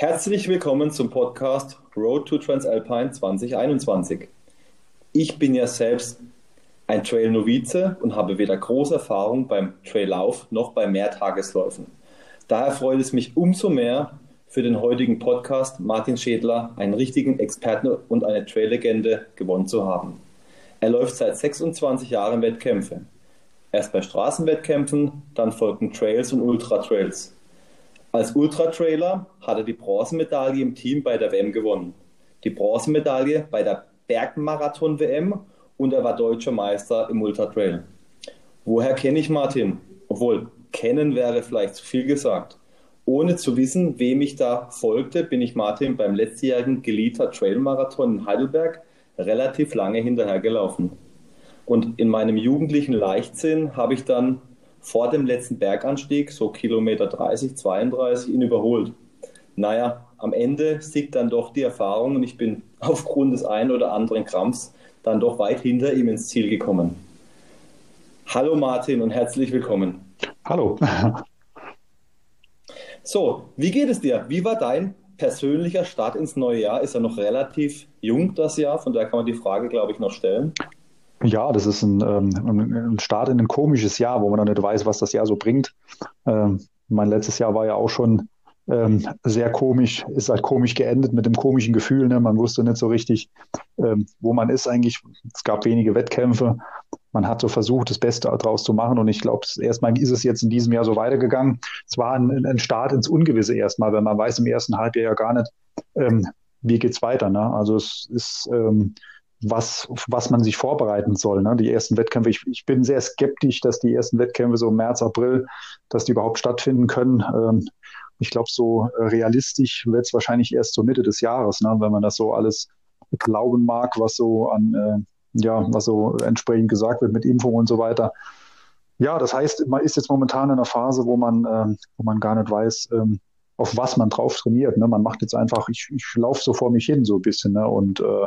Herzlich willkommen zum Podcast Road to Transalpine 2021. Ich bin ja selbst ein Trail-Novize und habe weder große Erfahrung beim Traillauf noch bei Mehrtagesläufen. Daher freut es mich umso mehr, für den heutigen Podcast Martin Schädler, einen richtigen Experten und eine Trail-Legende, gewonnen zu haben. Er läuft seit 26 Jahren Wettkämpfe. Erst bei Straßenwettkämpfen, dann folgten Trails und Ultra-Trails. Als Ultra-Trailer hat er die Bronzemedaille im Team bei der WM gewonnen, die Bronzemedaille bei der Bergmarathon-WM und er war deutscher Meister im Ultra-Trail. Woher kenne ich Martin? Obwohl, kennen wäre vielleicht zu viel gesagt. Ohne zu wissen, wem ich da folgte, bin ich Martin beim letztjährigen Gelita Trail Marathon in Heidelberg relativ lange hinterhergelaufen. Und in meinem jugendlichen Leichtsinn habe ich dann vor dem letzten Berganstieg, so Kilometer 30, 32, ihn überholt. Naja, am Ende siegt dann doch die Erfahrung und ich bin aufgrund des einen oder anderen Krampfs dann doch weit hinter ihm ins Ziel gekommen. Hallo Martin und herzlich willkommen. Hallo. So, wie geht es dir? Wie war dein persönlicher Start ins neue Jahr? Ist ja noch relativ jung, das Jahr, von daher kann man die Frage, glaube ich, noch stellen. Ja, das ist ein, ähm, ein Start in ein komisches Jahr, wo man noch nicht weiß, was das Jahr so bringt. Ähm, mein letztes Jahr war ja auch schon ähm, sehr komisch, ist halt komisch geendet mit dem komischen Gefühl. Ne? Man wusste nicht so richtig, ähm, wo man ist eigentlich. Es gab wenige Wettkämpfe. Man hat so versucht, das Beste daraus zu machen. Und ich glaube, erstmal ist es jetzt in diesem Jahr so weitergegangen. Es war ein, ein Start ins Ungewisse erstmal, weil man weiß im ersten Halbjahr ja gar nicht, ähm, wie geht's weiter. Ne? Also es ist ähm, was, was man sich vorbereiten soll. Ne? Die ersten Wettkämpfe, ich, ich bin sehr skeptisch, dass die ersten Wettkämpfe so im März, April, dass die überhaupt stattfinden können. Ähm, ich glaube, so äh, realistisch wird es wahrscheinlich erst zur Mitte des Jahres, ne, wenn man das so alles glauben mag, was so an, äh, ja, was so entsprechend gesagt wird mit Impfung und so weiter. Ja, das heißt, man ist jetzt momentan in einer Phase, wo man, äh, wo man gar nicht weiß, ähm, auf was man drauf trainiert. Ne? Man macht jetzt einfach, ich, ich laufe so vor mich hin so ein bisschen ne? und äh,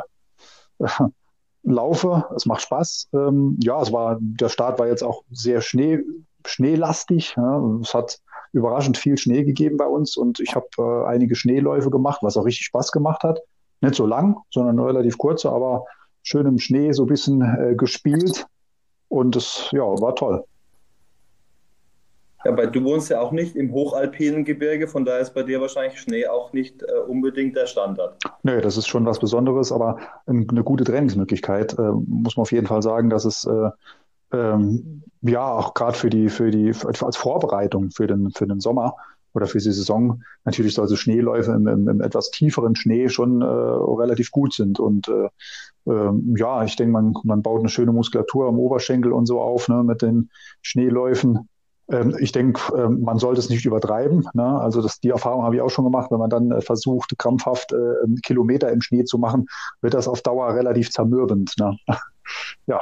laufe, es macht Spaß. Ähm, ja, es war, der Start war jetzt auch sehr Schnee, schneelastig. Ja? Es hat überraschend viel Schnee gegeben bei uns und ich habe äh, einige Schneeläufe gemacht, was auch richtig Spaß gemacht hat. Nicht so lang, sondern relativ kurze, aber schön im Schnee so ein bisschen äh, gespielt und es ja, war toll. Ja, weil du wohnst ja auch nicht im hochalpinen Gebirge, von daher ist bei dir wahrscheinlich Schnee auch nicht äh, unbedingt der Standard. Nö, das ist schon was Besonderes, aber eine gute Trainingsmöglichkeit. Äh, muss man auf jeden Fall sagen, dass es äh, ähm, ja, auch gerade für die, für die, als Vorbereitung für den, für den Sommer oder für die Saison natürlich solche Schneeläufe im, im, im etwas tieferen Schnee schon äh, relativ gut sind. Und äh, äh, ja, ich denke, man, man baut eine schöne Muskulatur am Oberschenkel und so auf ne, mit den Schneeläufen. Ähm, ich denke, ähm, man sollte es nicht übertreiben. Ne? Also das, die Erfahrung habe ich auch schon gemacht, wenn man dann äh, versucht, krampfhaft äh, Kilometer im Schnee zu machen, wird das auf Dauer relativ zermürbend. Ne? ja.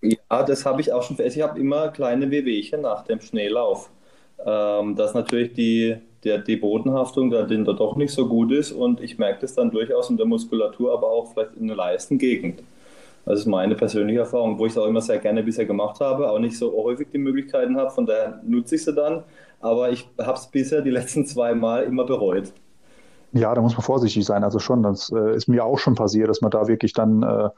Ja, das habe ich auch schon. Ich habe immer kleine Wehwehchen nach dem Schneelauf. Ähm, dass natürlich die, der, die Bodenhaftung da, da doch nicht so gut ist und ich merke das dann durchaus in der Muskulatur, aber auch vielleicht in der Leistengegend. Das ist meine persönliche Erfahrung, wo ich es auch immer sehr gerne bisher gemacht habe, auch nicht so häufig die Möglichkeiten habe, von daher nutze ich sie dann. Aber ich habe es bisher die letzten zwei Mal immer bereut. Ja, da muss man vorsichtig sein. Also schon, das äh, ist mir auch schon passiert, dass man da wirklich dann äh,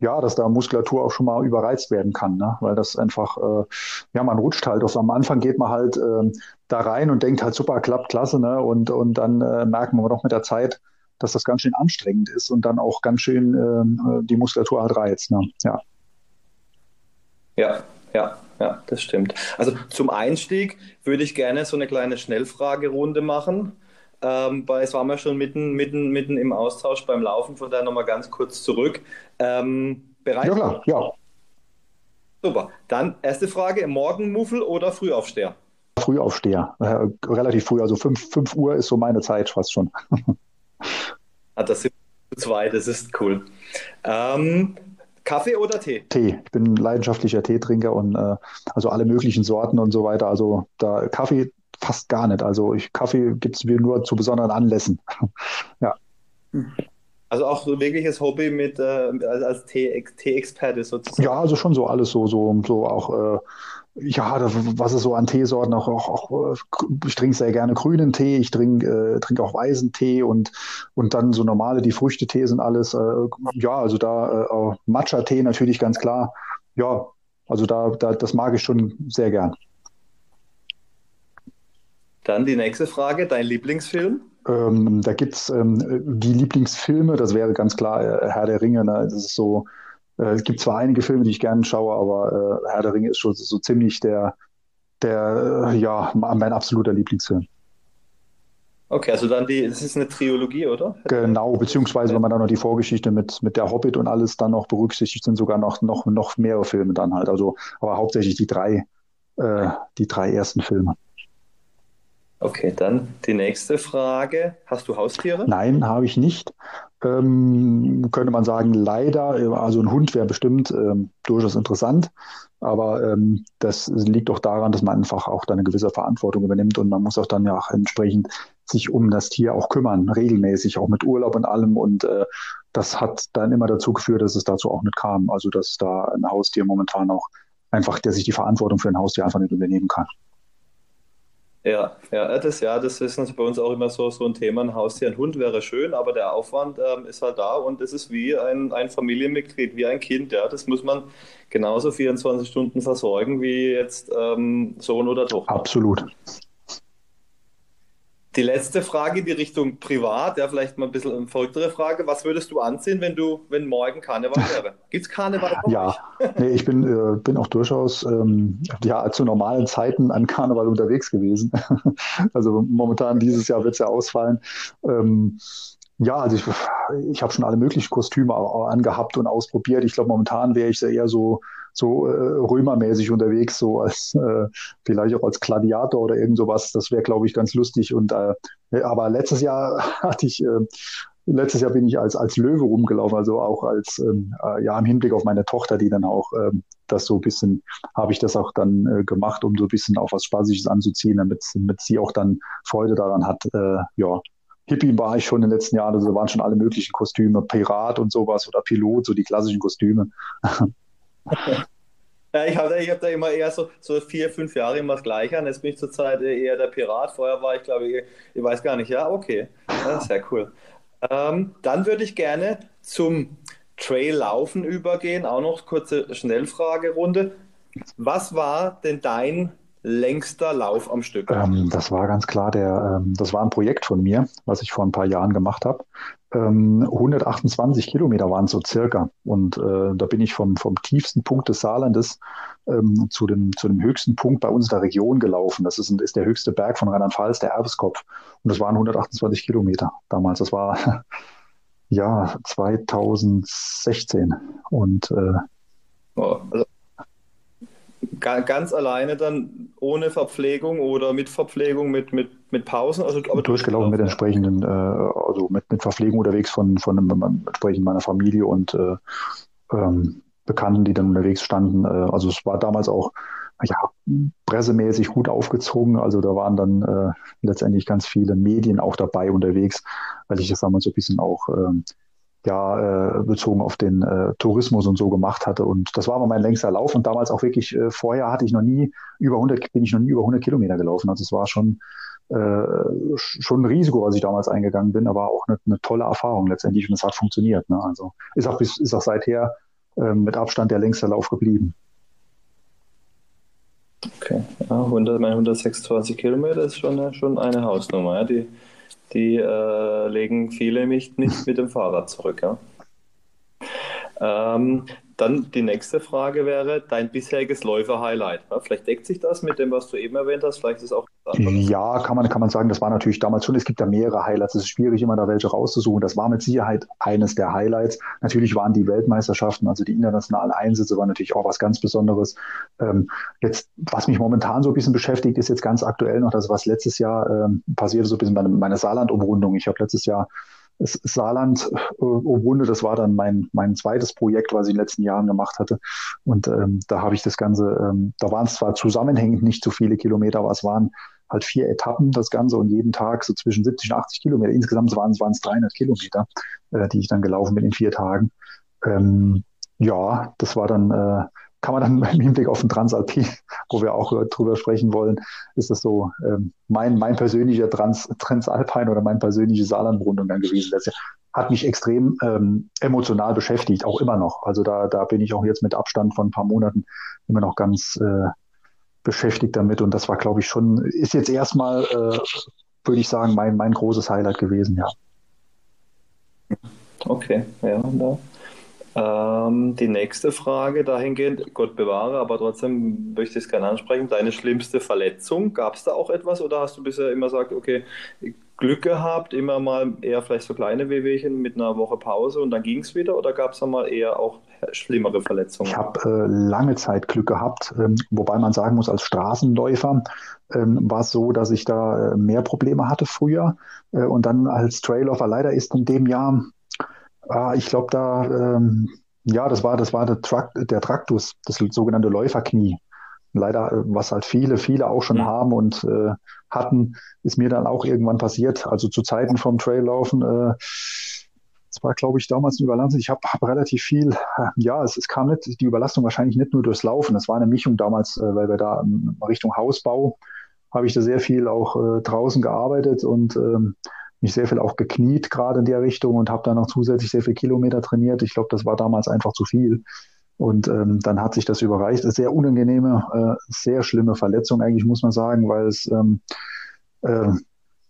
ja, dass da Muskulatur auch schon mal überreizt werden kann, ne? weil das einfach, äh, ja, man rutscht halt. Auf, am Anfang geht man halt äh, da rein und denkt halt, super, klappt, klasse, ne? und, und dann äh, merkt man doch mit der Zeit, dass das ganz schön anstrengend ist und dann auch ganz schön äh, die Muskulatur halt reizt. Ne? Ja. ja, ja, ja, das stimmt. Also zum Einstieg würde ich gerne so eine kleine Schnellfragerunde machen. Ähm, weil es war mir schon mitten, mitten, mitten im Austausch beim Laufen, von daher nochmal ganz kurz zurück. Ähm, bereit? Ja, klar, ja. Super. Dann erste Frage: Morgenmuffel oder Frühaufsteher? Frühaufsteher. Äh, relativ früh, also 5, 5 Uhr ist so meine Zeit fast schon. ah, das sind zwei, das ist cool. Ähm, Kaffee oder Tee? Tee. Ich bin leidenschaftlicher Teetrinker und äh, also alle möglichen Sorten und so weiter. Also da Kaffee fast gar nicht. Also ich, Kaffee gibt es mir nur zu besonderen Anlässen. ja. Also auch so wirkliches Hobby mit äh, als Tee-Experte sozusagen. Ja, also schon so alles so, so, so auch äh, ja, was es so an Teesorten auch, auch, auch ich trinke sehr gerne grünen Tee, ich trinke äh, trink auch weißen Tee und, und dann so normale, die Früchtetee sind alles, äh, ja, also da äh, Matcha-Tee natürlich ganz klar. Ja, also da, da, das mag ich schon sehr gern. Dann die nächste Frage, dein Lieblingsfilm? Ähm, da gibt es ähm, die Lieblingsfilme, das wäre ganz klar äh, Herr der Ringe. Ne? Das ist so, äh, es gibt zwar einige Filme, die ich gerne schaue, aber äh, Herr der Ringe ist schon so, ziemlich der, der, äh, ja, mein absoluter Lieblingsfilm. Okay, also dann die, das ist eine Trilogie, oder? Genau, beziehungsweise wenn man dann noch die Vorgeschichte mit, mit der Hobbit und alles dann noch berücksichtigt, sind sogar noch, noch, noch mehrere Filme dann halt. Also, aber hauptsächlich die drei, äh, die drei ersten Filme. Okay, dann die nächste Frage. Hast du Haustiere? Nein, habe ich nicht. Ähm, könnte man sagen, leider. Also ein Hund wäre bestimmt ähm, durchaus interessant. Aber ähm, das liegt doch daran, dass man einfach auch dann eine gewisse Verantwortung übernimmt und man muss auch dann ja auch entsprechend sich um das Tier auch kümmern, regelmäßig, auch mit Urlaub und allem. Und äh, das hat dann immer dazu geführt, dass es dazu auch nicht kam. Also dass da ein Haustier momentan auch einfach, der sich die Verantwortung für ein Haustier einfach nicht übernehmen kann. Ja, ja, das, ja, das ist bei uns auch immer so, so ein Thema. Ein Haustier, ein Hund wäre schön, aber der Aufwand ähm, ist halt da und es ist wie ein, ein Familienmitglied, wie ein Kind. Ja, das muss man genauso 24 Stunden versorgen wie jetzt ähm, Sohn oder Tochter. Absolut. Die letzte Frage in die Richtung privat, ja, vielleicht mal ein bisschen eine verrücktere Frage. Was würdest du anziehen, wenn du, wenn morgen Karneval wäre? Gibt es Karneval? Ja, nee, ich bin, äh, bin auch durchaus ähm, ja, zu normalen Zeiten an Karneval unterwegs gewesen. also momentan dieses Jahr wird es ja ausfallen. Ähm, ja, also ich, ich habe schon alle möglichen Kostüme angehabt und ausprobiert. Ich glaube, momentan wäre ich eher so, so äh, römermäßig unterwegs, so als äh, vielleicht auch als Gladiator oder irgend sowas. Das wäre, glaube ich, ganz lustig. Und äh, aber letztes Jahr hatte ich, äh, letztes Jahr bin ich als, als Löwe rumgelaufen, also auch als ähm, äh, ja im Hinblick auf meine Tochter, die dann auch ähm, das so ein bisschen, habe ich das auch dann äh, gemacht, um so ein bisschen auch was Spaßiges anzuziehen, damit, damit sie auch dann Freude daran hat, äh, ja, Hippie war ich schon in den letzten Jahren, also waren schon alle möglichen Kostüme, Pirat und sowas oder Pilot, so die klassischen Kostüme. Ja, ich habe ich hab da immer eher so, so vier, fünf Jahre immer das Gleiche an. Jetzt bin ich zurzeit eher der Pirat. Vorher war ich, glaube ich, ich weiß gar nicht. Ja, okay. Ja, sehr cool. Ähm, dann würde ich gerne zum Trail-Laufen übergehen. Auch noch kurze Schnellfragerunde. Was war denn dein längster Lauf am Stück? Ähm, das war ganz klar der, ähm, das war ein Projekt von mir, was ich vor ein paar Jahren gemacht habe. Ähm, 128 Kilometer waren es so circa. Und äh, da bin ich vom, vom tiefsten Punkt des Saarlandes ähm, zu, dem, zu dem höchsten Punkt bei uns in der Region gelaufen. Das ist, ist der höchste Berg von Rheinland-Pfalz, der Erbeskopf. Und das waren 128 Kilometer damals. Das war ja 2016. Und äh, oh, also ganz alleine dann ohne Verpflegung oder mit Verpflegung, mit, mit, mit Pausen? Also, aber durchgelaufen mit entsprechenden, äh, also mit, mit Verpflegung unterwegs von, von einem, entsprechend meiner Familie und äh, ähm, Bekannten, die dann unterwegs standen. Äh, also es war damals auch ja, pressemäßig gut aufgezogen. Also da waren dann äh, letztendlich ganz viele Medien auch dabei unterwegs, weil ich das damals so ein bisschen auch ähm, ja, äh, bezogen auf den äh, Tourismus und so gemacht hatte. Und das war aber mein längster Lauf und damals auch wirklich, äh, vorher hatte ich noch nie über 100, bin ich noch nie über 100 Kilometer gelaufen. Also es war schon, äh, schon ein Risiko, was ich damals eingegangen bin, aber auch eine, eine tolle Erfahrung letztendlich und es hat funktioniert. Ne? Also ist auch, bis, ist auch seither äh, mit Abstand der längste Lauf geblieben. Okay, ja, 100, 126 Kilometer ist schon, schon eine Hausnummer. Ja? Die die äh, legen viele nicht, nicht mit dem Fahrrad zurück. Ja? Ähm, dann die nächste Frage wäre dein bisheriges Läufer-Highlight. Ja, vielleicht deckt sich das mit dem, was du eben erwähnt hast. Vielleicht ist es auch ja, kann man, kann man sagen, das war natürlich damals schon. Es gibt da mehrere Highlights. Es ist schwierig, immer da welche rauszusuchen. Das war mit Sicherheit eines der Highlights. Natürlich waren die Weltmeisterschaften, also die internationalen Einsätze, waren natürlich auch was ganz Besonderes. Ähm, jetzt, was mich momentan so ein bisschen beschäftigt, ist jetzt ganz aktuell noch das, was letztes Jahr ähm, passierte, so ein bisschen meine, meine Saarland-Umrundung. Ich habe letztes Jahr Saarland äh, Obwunde, das war dann mein, mein zweites Projekt, was ich in den letzten Jahren gemacht hatte. Und ähm, da habe ich das Ganze, ähm, da waren es zwar zusammenhängend nicht so viele Kilometer, aber es waren halt vier Etappen das Ganze und jeden Tag so zwischen 70 und 80 Kilometer. Insgesamt waren es 300 Kilometer, äh, die ich dann gelaufen bin in vier Tagen. Ähm, ja, das war dann, äh, kann man dann im Hinblick auf den Transalpin, wo wir auch drüber sprechen wollen, ist das so ähm, mein, mein persönlicher Trans, Transalpine oder mein persönliches Saarland-Rundumgang gewesen. Das hat mich extrem ähm, emotional beschäftigt, auch immer noch. Also da, da bin ich auch jetzt mit Abstand von ein paar Monaten immer noch ganz äh, beschäftigt damit. Und das war, glaube ich, schon, ist jetzt erstmal, äh, würde ich sagen, mein, mein großes Highlight gewesen, ja. Okay, ja, da. Ähm, die nächste Frage dahingehend, Gott bewahre, aber trotzdem möchte ich es gerne ansprechen. Deine schlimmste Verletzung, gab es da auch etwas oder hast du bisher immer gesagt, okay, Glück gehabt, immer mal eher vielleicht so kleine Wehwehchen mit einer Woche Pause und dann ging es wieder oder gab es da mal eher auch schlimmere Verletzungen? Ich habe äh, lange Zeit Glück gehabt, ähm, wobei man sagen muss, als Straßenläufer ähm, war es so, dass ich da äh, mehr Probleme hatte früher äh, und dann als Trailläufer leider ist in dem Jahr Ah, ich glaube, da, ähm, ja, das war, das war der, Trakt, der Traktus, das sogenannte Läuferknie. Leider, äh, was halt viele, viele auch schon mhm. haben und äh, hatten, ist mir dann auch irgendwann passiert. Also zu Zeiten vom Traillaufen, äh, das war, glaube ich, damals eine Überlastung. Ich habe hab relativ viel, ja, es, es kam nicht, die Überlastung wahrscheinlich nicht nur durchs Laufen. Es war eine Mischung damals, äh, weil wir da in Richtung Hausbau habe ich da sehr viel auch äh, draußen gearbeitet und ähm, mich sehr viel auch gekniet, gerade in der Richtung und habe dann noch zusätzlich sehr viel Kilometer trainiert. Ich glaube, das war damals einfach zu viel. Und ähm, dann hat sich das überreicht. Sehr unangenehme, äh, sehr schlimme Verletzung eigentlich, muss man sagen, weil es ähm, äh,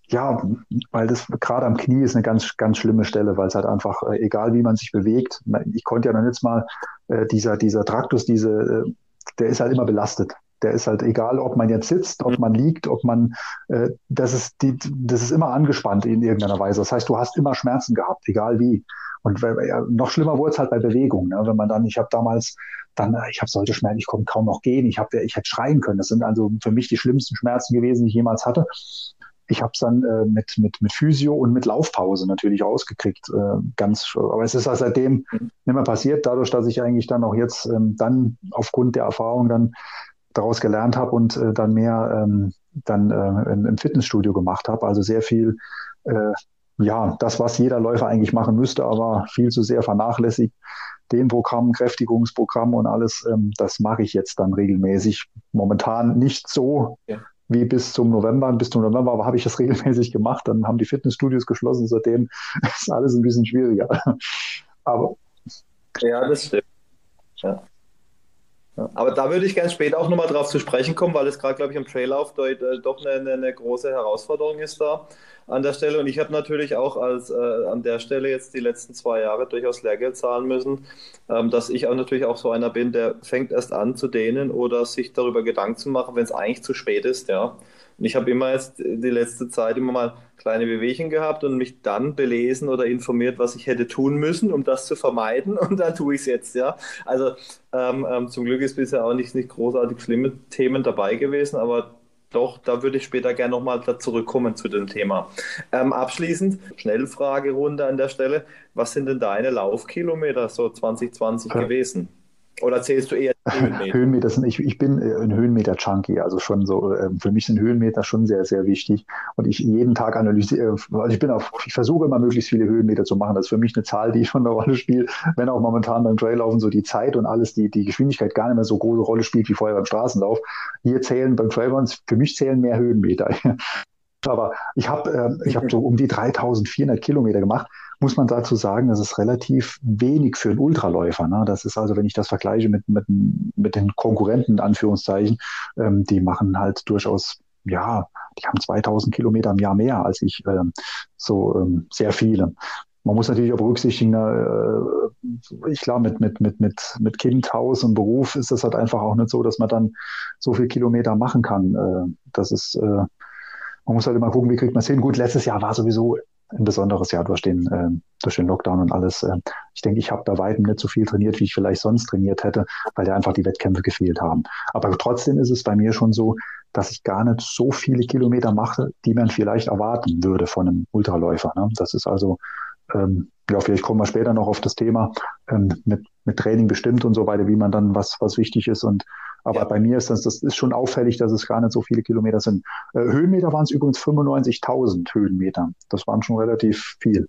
ja, weil das gerade am Knie ist eine ganz, ganz schlimme Stelle, weil es halt einfach, äh, egal wie man sich bewegt, ich konnte ja noch jetzt mal, äh, dieser, dieser Traktus, diese, äh, der ist halt immer belastet. Der ist halt egal, ob man jetzt sitzt, ob mhm. man liegt, ob man, äh, das, ist die, das ist immer angespannt in irgendeiner Weise. Das heißt, du hast immer Schmerzen gehabt, egal wie. Und ja, noch schlimmer wurde es halt bei Bewegung. Ne? Wenn man dann, ich habe damals dann, äh, ich habe solche Schmerzen, ich konnte kaum noch gehen, ich, hab, ich hätte schreien können. Das sind also für mich die schlimmsten Schmerzen gewesen, die ich jemals hatte. Ich habe es dann äh, mit, mit, mit Physio und mit Laufpause natürlich ausgekriegt. Äh, ganz, aber es ist halt seitdem mhm. nicht mehr passiert, dadurch, dass ich eigentlich dann auch jetzt ähm, dann aufgrund der Erfahrung dann daraus gelernt habe und äh, dann mehr ähm, dann äh, im Fitnessstudio gemacht habe. Also sehr viel, äh, ja, das, was jeder Läufer eigentlich machen müsste, aber viel zu sehr vernachlässigt. Den Programm, Kräftigungsprogramm und alles, ähm, das mache ich jetzt dann regelmäßig. Momentan nicht so ja. wie bis zum November. Bis zum November aber habe ich das regelmäßig gemacht. Dann haben die Fitnessstudios geschlossen. Seitdem ist alles ein bisschen schwieriger. Aber ja, das stimmt. Ja. Aber da würde ich gerne später auch nochmal drauf zu sprechen kommen, weil es gerade, glaube ich, im Traillauf äh, doch eine, eine, große Herausforderung ist da an der Stelle. Und ich habe natürlich auch als äh, an der Stelle jetzt die letzten zwei Jahre durchaus Lehrgeld zahlen müssen, ähm, dass ich auch natürlich auch so einer bin, der fängt erst an zu dehnen oder sich darüber Gedanken zu machen, wenn es eigentlich zu spät ist, ja. Und ich habe immer jetzt die letzte Zeit immer mal kleine Bewegungen gehabt und mich dann belesen oder informiert, was ich hätte tun müssen, um das zu vermeiden. Und dann tue ich es jetzt, ja. Also ähm, ähm, zum Glück ist bisher auch nicht, nicht großartig schlimme Themen dabei gewesen, aber doch, da würde ich später gerne nochmal zurückkommen zu dem Thema. Ähm, abschließend, Schnellfragerunde an der Stelle. Was sind denn deine Laufkilometer so 2020 ja. gewesen? Oder zählst du eher Höhenmeter? Höhenmeter sind, ich, ich bin äh, ein Höhenmeter-Junkie, also schon so, äh, für mich sind Höhenmeter schon sehr, sehr wichtig. Und ich jeden Tag analysiere, also ich bin auf, ich versuche immer möglichst viele Höhenmeter zu machen. Das ist für mich eine Zahl, die schon eine Rolle spielt, wenn auch momentan beim Traillaufen so die Zeit und alles, die, die Geschwindigkeit gar nicht mehr so große Rolle spielt wie vorher beim Straßenlauf. Hier zählen beim Trailrun, für mich zählen mehr Höhenmeter. Aber ich habe äh, ich hab so um die 3400 Kilometer gemacht muss man dazu sagen, das ist relativ wenig für einen Ultraläufer. Ne? Das ist also, wenn ich das vergleiche mit, mit, mit den Konkurrenten, in Anführungszeichen, ähm, die machen halt durchaus, ja, die haben 2000 Kilometer im Jahr mehr als ich, ähm, so ähm, sehr viele. Man muss natürlich auch berücksichtigen, äh, ich glaube, mit, mit, mit, mit, mit Kind, Haus und Beruf ist das halt einfach auch nicht so, dass man dann so viel Kilometer machen kann. Äh, das ist, äh, man muss halt immer gucken, wie kriegt man es hin. Gut, letztes Jahr war sowieso ein besonderes Jahr durch den, äh, durch den Lockdown und alles. Äh, ich denke, ich habe bei weitem nicht so viel trainiert, wie ich vielleicht sonst trainiert hätte, weil da einfach die Wettkämpfe gefehlt haben. Aber trotzdem ist es bei mir schon so, dass ich gar nicht so viele Kilometer mache, die man vielleicht erwarten würde von einem Ultraläufer. Ne? Das ist also, ähm, ja, vielleicht kommen wir später noch auf das Thema ähm, mit, mit Training bestimmt und so weiter, wie man dann was, was wichtig ist und aber ja. bei mir ist das, das ist schon auffällig, dass es gar nicht so viele Kilometer sind. Äh, Höhenmeter waren es übrigens 95.000 Höhenmeter. Das waren schon relativ viel.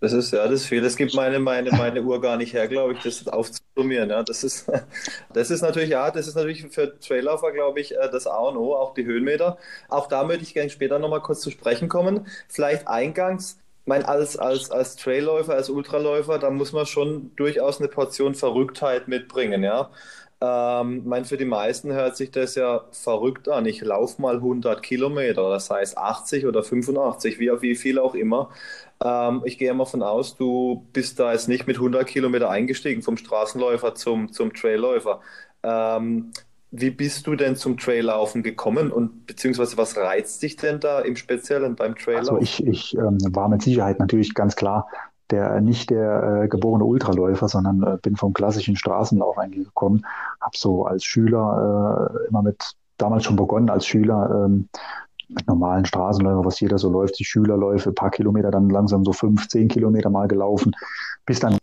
Das ist ja das viel. Das gibt meine, meine, meine Uhr gar nicht her, glaube ich, das aufzusummieren. Ja. Das, ist, das ist natürlich, ja, das ist natürlich für Traillaufer, glaube ich, äh, das A und O, auch die Höhenmeter. Auch da möchte ich gerne später nochmal kurz zu sprechen kommen. Vielleicht eingangs, mein, als, als, als Trailläufer, als Ultraläufer, da muss man schon durchaus eine Portion Verrücktheit mitbringen, ja. Ähm, mein, für die meisten hört sich das ja verrückt an. Ich laufe mal 100 Kilometer, das heißt 80 oder 85, wie, wie viel auch immer. Ähm, ich gehe mal von aus, du bist da jetzt nicht mit 100 Kilometer eingestiegen vom Straßenläufer zum, zum Trailläufer. Ähm, wie bist du denn zum Traillaufen gekommen und beziehungsweise was reizt dich denn da im Speziellen beim Traillaufen? Also ich, ich ähm, war mit Sicherheit natürlich ganz klar der nicht der äh, geborene Ultraläufer, sondern äh, bin vom klassischen Straßenlauf eigentlich gekommen. Habe so als Schüler äh, immer mit damals schon begonnen als Schüler ähm, mit normalen Straßenläufen, was jeder so läuft, die Schülerläufe, paar Kilometer, dann langsam so fünf, zehn Kilometer mal gelaufen, bis dann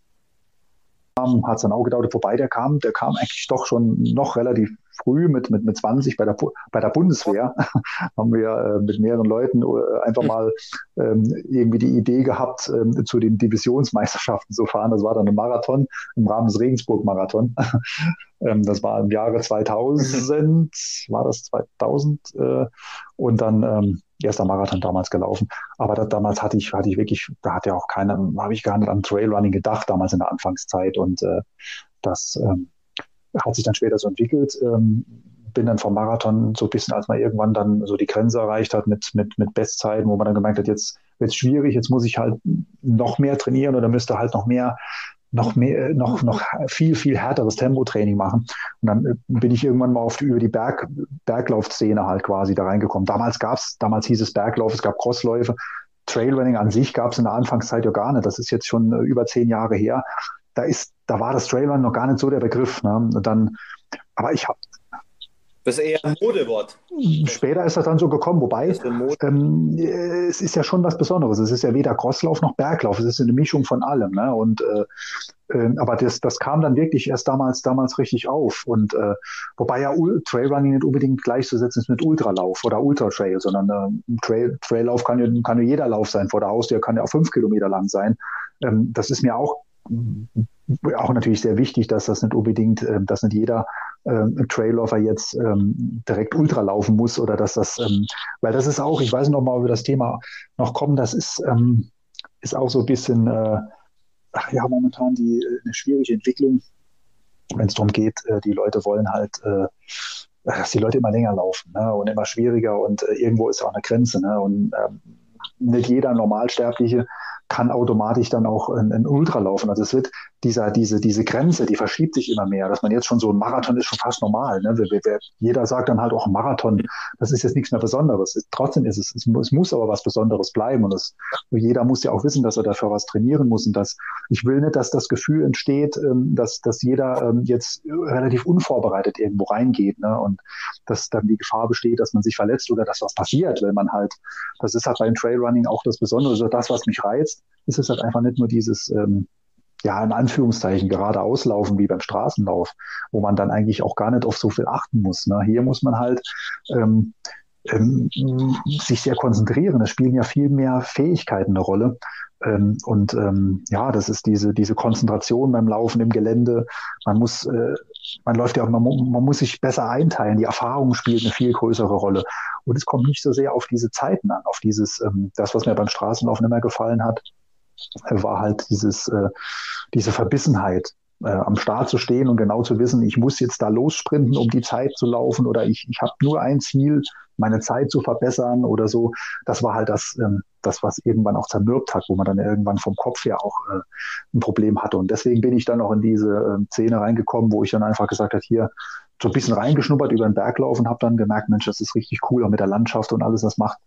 hat es dann auch gedauert, wobei der kam, der kam eigentlich doch schon noch relativ früh mit, mit, mit 20 bei der, bei der Bundeswehr haben wir äh, mit mehreren Leuten äh, einfach mal ähm, irgendwie die Idee gehabt, ähm, zu den Divisionsmeisterschaften zu fahren. Das war dann ein Marathon im Rahmen des Regensburg-Marathon. ähm, das war im Jahre 2000, war das 2000 äh, und dann ähm, erster Marathon damals gelaufen. Aber da, damals hatte ich, hatte ich wirklich, da hat ja auch keiner, habe ich gar nicht an Trailrunning gedacht, damals in der Anfangszeit und äh, das ähm, hat sich dann später so entwickelt. Ähm, bin dann vom Marathon so ein bisschen, als man irgendwann dann so die Grenze erreicht hat mit, mit, mit Bestzeiten, wo man dann gemerkt hat, jetzt wird es schwierig, jetzt muss ich halt noch mehr trainieren oder müsste halt noch mehr, noch mehr, noch, noch viel, viel härteres Tempotraining machen. Und dann äh, bin ich irgendwann mal auf die, über die Berg, Berglaufszene halt quasi da reingekommen. Damals gab's, damals hieß es Berglauf, es gab Crossläufe. Trailrunning an sich gab es in der Anfangszeit ja gar nicht. Das ist jetzt schon äh, über zehn Jahre her. Da ist da war das Trailrun noch gar nicht so der Begriff. Ne? Und dann, aber ich habe das ist eher ein Modewort. Später ist das dann so gekommen, wobei ähm, es ist ja schon was Besonderes. Es ist ja weder Crosslauf noch Berglauf. Es ist eine Mischung von allem. Ne? Und äh, äh, aber das, das kam dann wirklich erst damals, damals richtig auf. Und äh, wobei ja Trailrunning nicht unbedingt gleichzusetzen ist mit Ultralauf oder Ultratrail, sondern äh, Trail, Traillauf kann ja, kann ja jeder Lauf sein. Vor der Haustür kann ja auch fünf Kilometer lang sein. Ähm, das ist mir auch auch natürlich sehr wichtig, dass das nicht unbedingt, äh, dass nicht jeder äh, Trailläufer jetzt ähm, direkt Ultra laufen muss oder dass das, ähm, weil das ist auch, ich weiß noch mal, ob wir das Thema noch kommen, das ist, ähm, ist auch so ein bisschen, äh, ach ja, momentan die, äh, eine schwierige Entwicklung, wenn es darum geht, äh, die Leute wollen halt, äh, dass die Leute immer länger laufen ne, und immer schwieriger und äh, irgendwo ist auch eine Grenze. Ne, und ähm, nicht jeder Normalsterbliche kann automatisch dann auch ein, ein Ultra laufen. Also es wird dieser, diese, diese Grenze, die verschiebt sich immer mehr, dass man jetzt schon so ein Marathon ist schon fast normal. Ne? Jeder sagt dann halt auch Marathon, das ist jetzt nichts mehr Besonderes. Trotzdem ist es, es muss aber was Besonderes bleiben und es, jeder muss ja auch wissen, dass er dafür was trainieren muss und dass ich will nicht, dass das Gefühl entsteht, ähm, dass, dass jeder ähm, jetzt relativ unvorbereitet irgendwo reingeht ne? und dass dann die Gefahr besteht, dass man sich verletzt oder dass was passiert, wenn man halt, das ist halt beim Trailrunning auch das Besondere, so das, was mich reizt, ist es halt einfach nicht nur dieses, ähm, ja, in Anführungszeichen gerade auslaufen wie beim Straßenlauf, wo man dann eigentlich auch gar nicht auf so viel achten muss. Ne? Hier muss man halt ähm, ähm, sich sehr konzentrieren. Es spielen ja viel mehr Fähigkeiten eine Rolle. Ähm, und ähm, ja, das ist diese, diese Konzentration beim Laufen im Gelände. Man muss, äh, man läuft ja, man, man muss sich besser einteilen. Die Erfahrung spielt eine viel größere Rolle. Und es kommt nicht so sehr auf diese Zeiten an, auf dieses, ähm, das, was mir beim Straßenlaufen immer gefallen hat, war halt dieses, äh, diese Verbissenheit, äh, am Start zu stehen und genau zu wissen, ich muss jetzt da lossprinten, um die Zeit zu laufen oder ich, ich habe nur ein Ziel, meine Zeit zu verbessern oder so. Das war halt das, ähm, das, was irgendwann auch zermürbt hat, wo man dann irgendwann vom Kopf her auch äh, ein Problem hatte. Und deswegen bin ich dann auch in diese äh, Szene reingekommen, wo ich dann einfach gesagt habe, hier, so ein bisschen reingeschnuppert über den Berglauf und habe dann gemerkt, Mensch, das ist richtig cool, auch mit der Landschaft und alles, das macht,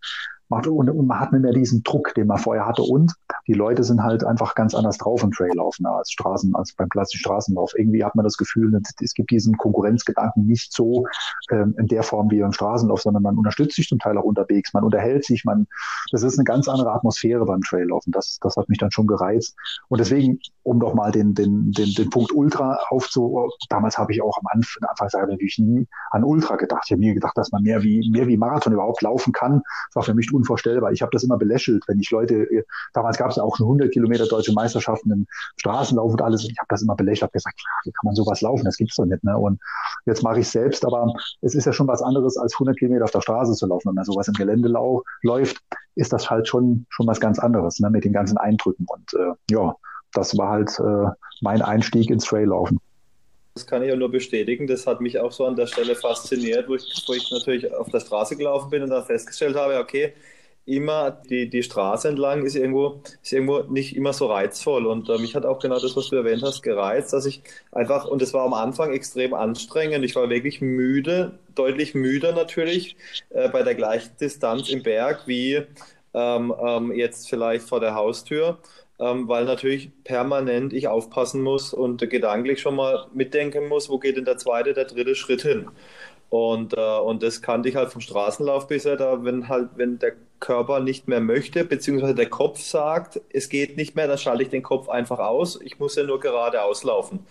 macht und, und man hat nicht mehr diesen Druck, den man vorher hatte und die Leute sind halt einfach ganz anders drauf im Traillauf ne, als Straßen, als beim klassischen Straßenlauf. Irgendwie hat man das Gefühl, es gibt diesen Konkurrenzgedanken nicht so ähm, in der Form wie im Straßenlauf, sondern man unterstützt sich zum Teil auch unterwegs, man unterhält sich, man, das ist eine ganz andere Atmosphäre beim Traillaufen. Das, das hat mich dann schon gereizt. Und deswegen, um doch mal den, den, den, den Punkt Ultra aufzu, damals habe ich auch am Anfang, Anfang natürlich nie an Ultra gedacht. Ich habe nie gedacht, dass man mehr wie, mehr wie Marathon überhaupt laufen kann. Das war für mich unvorstellbar. Ich habe das immer belächelt, wenn ich Leute, äh, damals gab es ja auch schon 100 Kilometer deutsche Meisterschaften im Straßenlauf und alles. Und ich habe das immer belächelt, habe gesagt, wie kann man sowas laufen? Das gibt's doch nicht. Ne? Und jetzt mache ich selbst, aber es ist ja schon was anderes, als 100 Kilometer auf der Straße zu laufen. Wenn man sowas im Gelände lau läuft, ist das halt schon, schon was ganz anderes ne? mit den ganzen Eindrücken. Und äh, ja, das war halt äh, mein Einstieg ins Traillaufen. Das kann ich ja nur bestätigen. Das hat mich auch so an der Stelle fasziniert, wo ich, wo ich natürlich auf der Straße gelaufen bin und dann festgestellt habe, okay, immer die, die Straße entlang ist irgendwo, ist irgendwo nicht immer so reizvoll. Und äh, mich hat auch genau das, was du erwähnt hast, gereizt, dass ich einfach, und es war am Anfang extrem anstrengend, ich war wirklich müde, deutlich müder natürlich, äh, bei der gleichen Distanz im Berg wie ähm, ähm, jetzt vielleicht vor der Haustür. Ähm, weil natürlich permanent ich aufpassen muss und gedanklich schon mal mitdenken muss, wo geht denn der zweite, der dritte Schritt hin. Und, äh, und das kannte ich halt vom Straßenlauf bisher, da wenn halt, wenn der Körper nicht mehr möchte, beziehungsweise der Kopf sagt, es geht nicht mehr, dann schalte ich den Kopf einfach aus. Ich muss ja nur geradeaus laufen.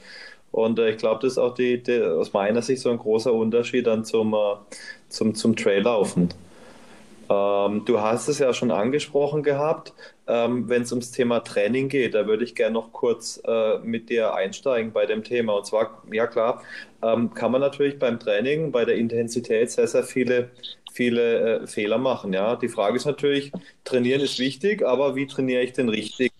Und äh, ich glaube, das ist auch die, die, aus meiner Sicht so ein großer Unterschied dann zum, äh, zum, zum Traillaufen. Ähm, du hast es ja schon angesprochen gehabt, ähm, wenn es ums Thema Training geht, da würde ich gerne noch kurz äh, mit dir einsteigen bei dem Thema. Und zwar, ja klar, ähm, kann man natürlich beim Training, bei der Intensität sehr, sehr viele, viele äh, Fehler machen. Ja? Die Frage ist natürlich, trainieren ist wichtig, aber wie trainiere ich denn richtig?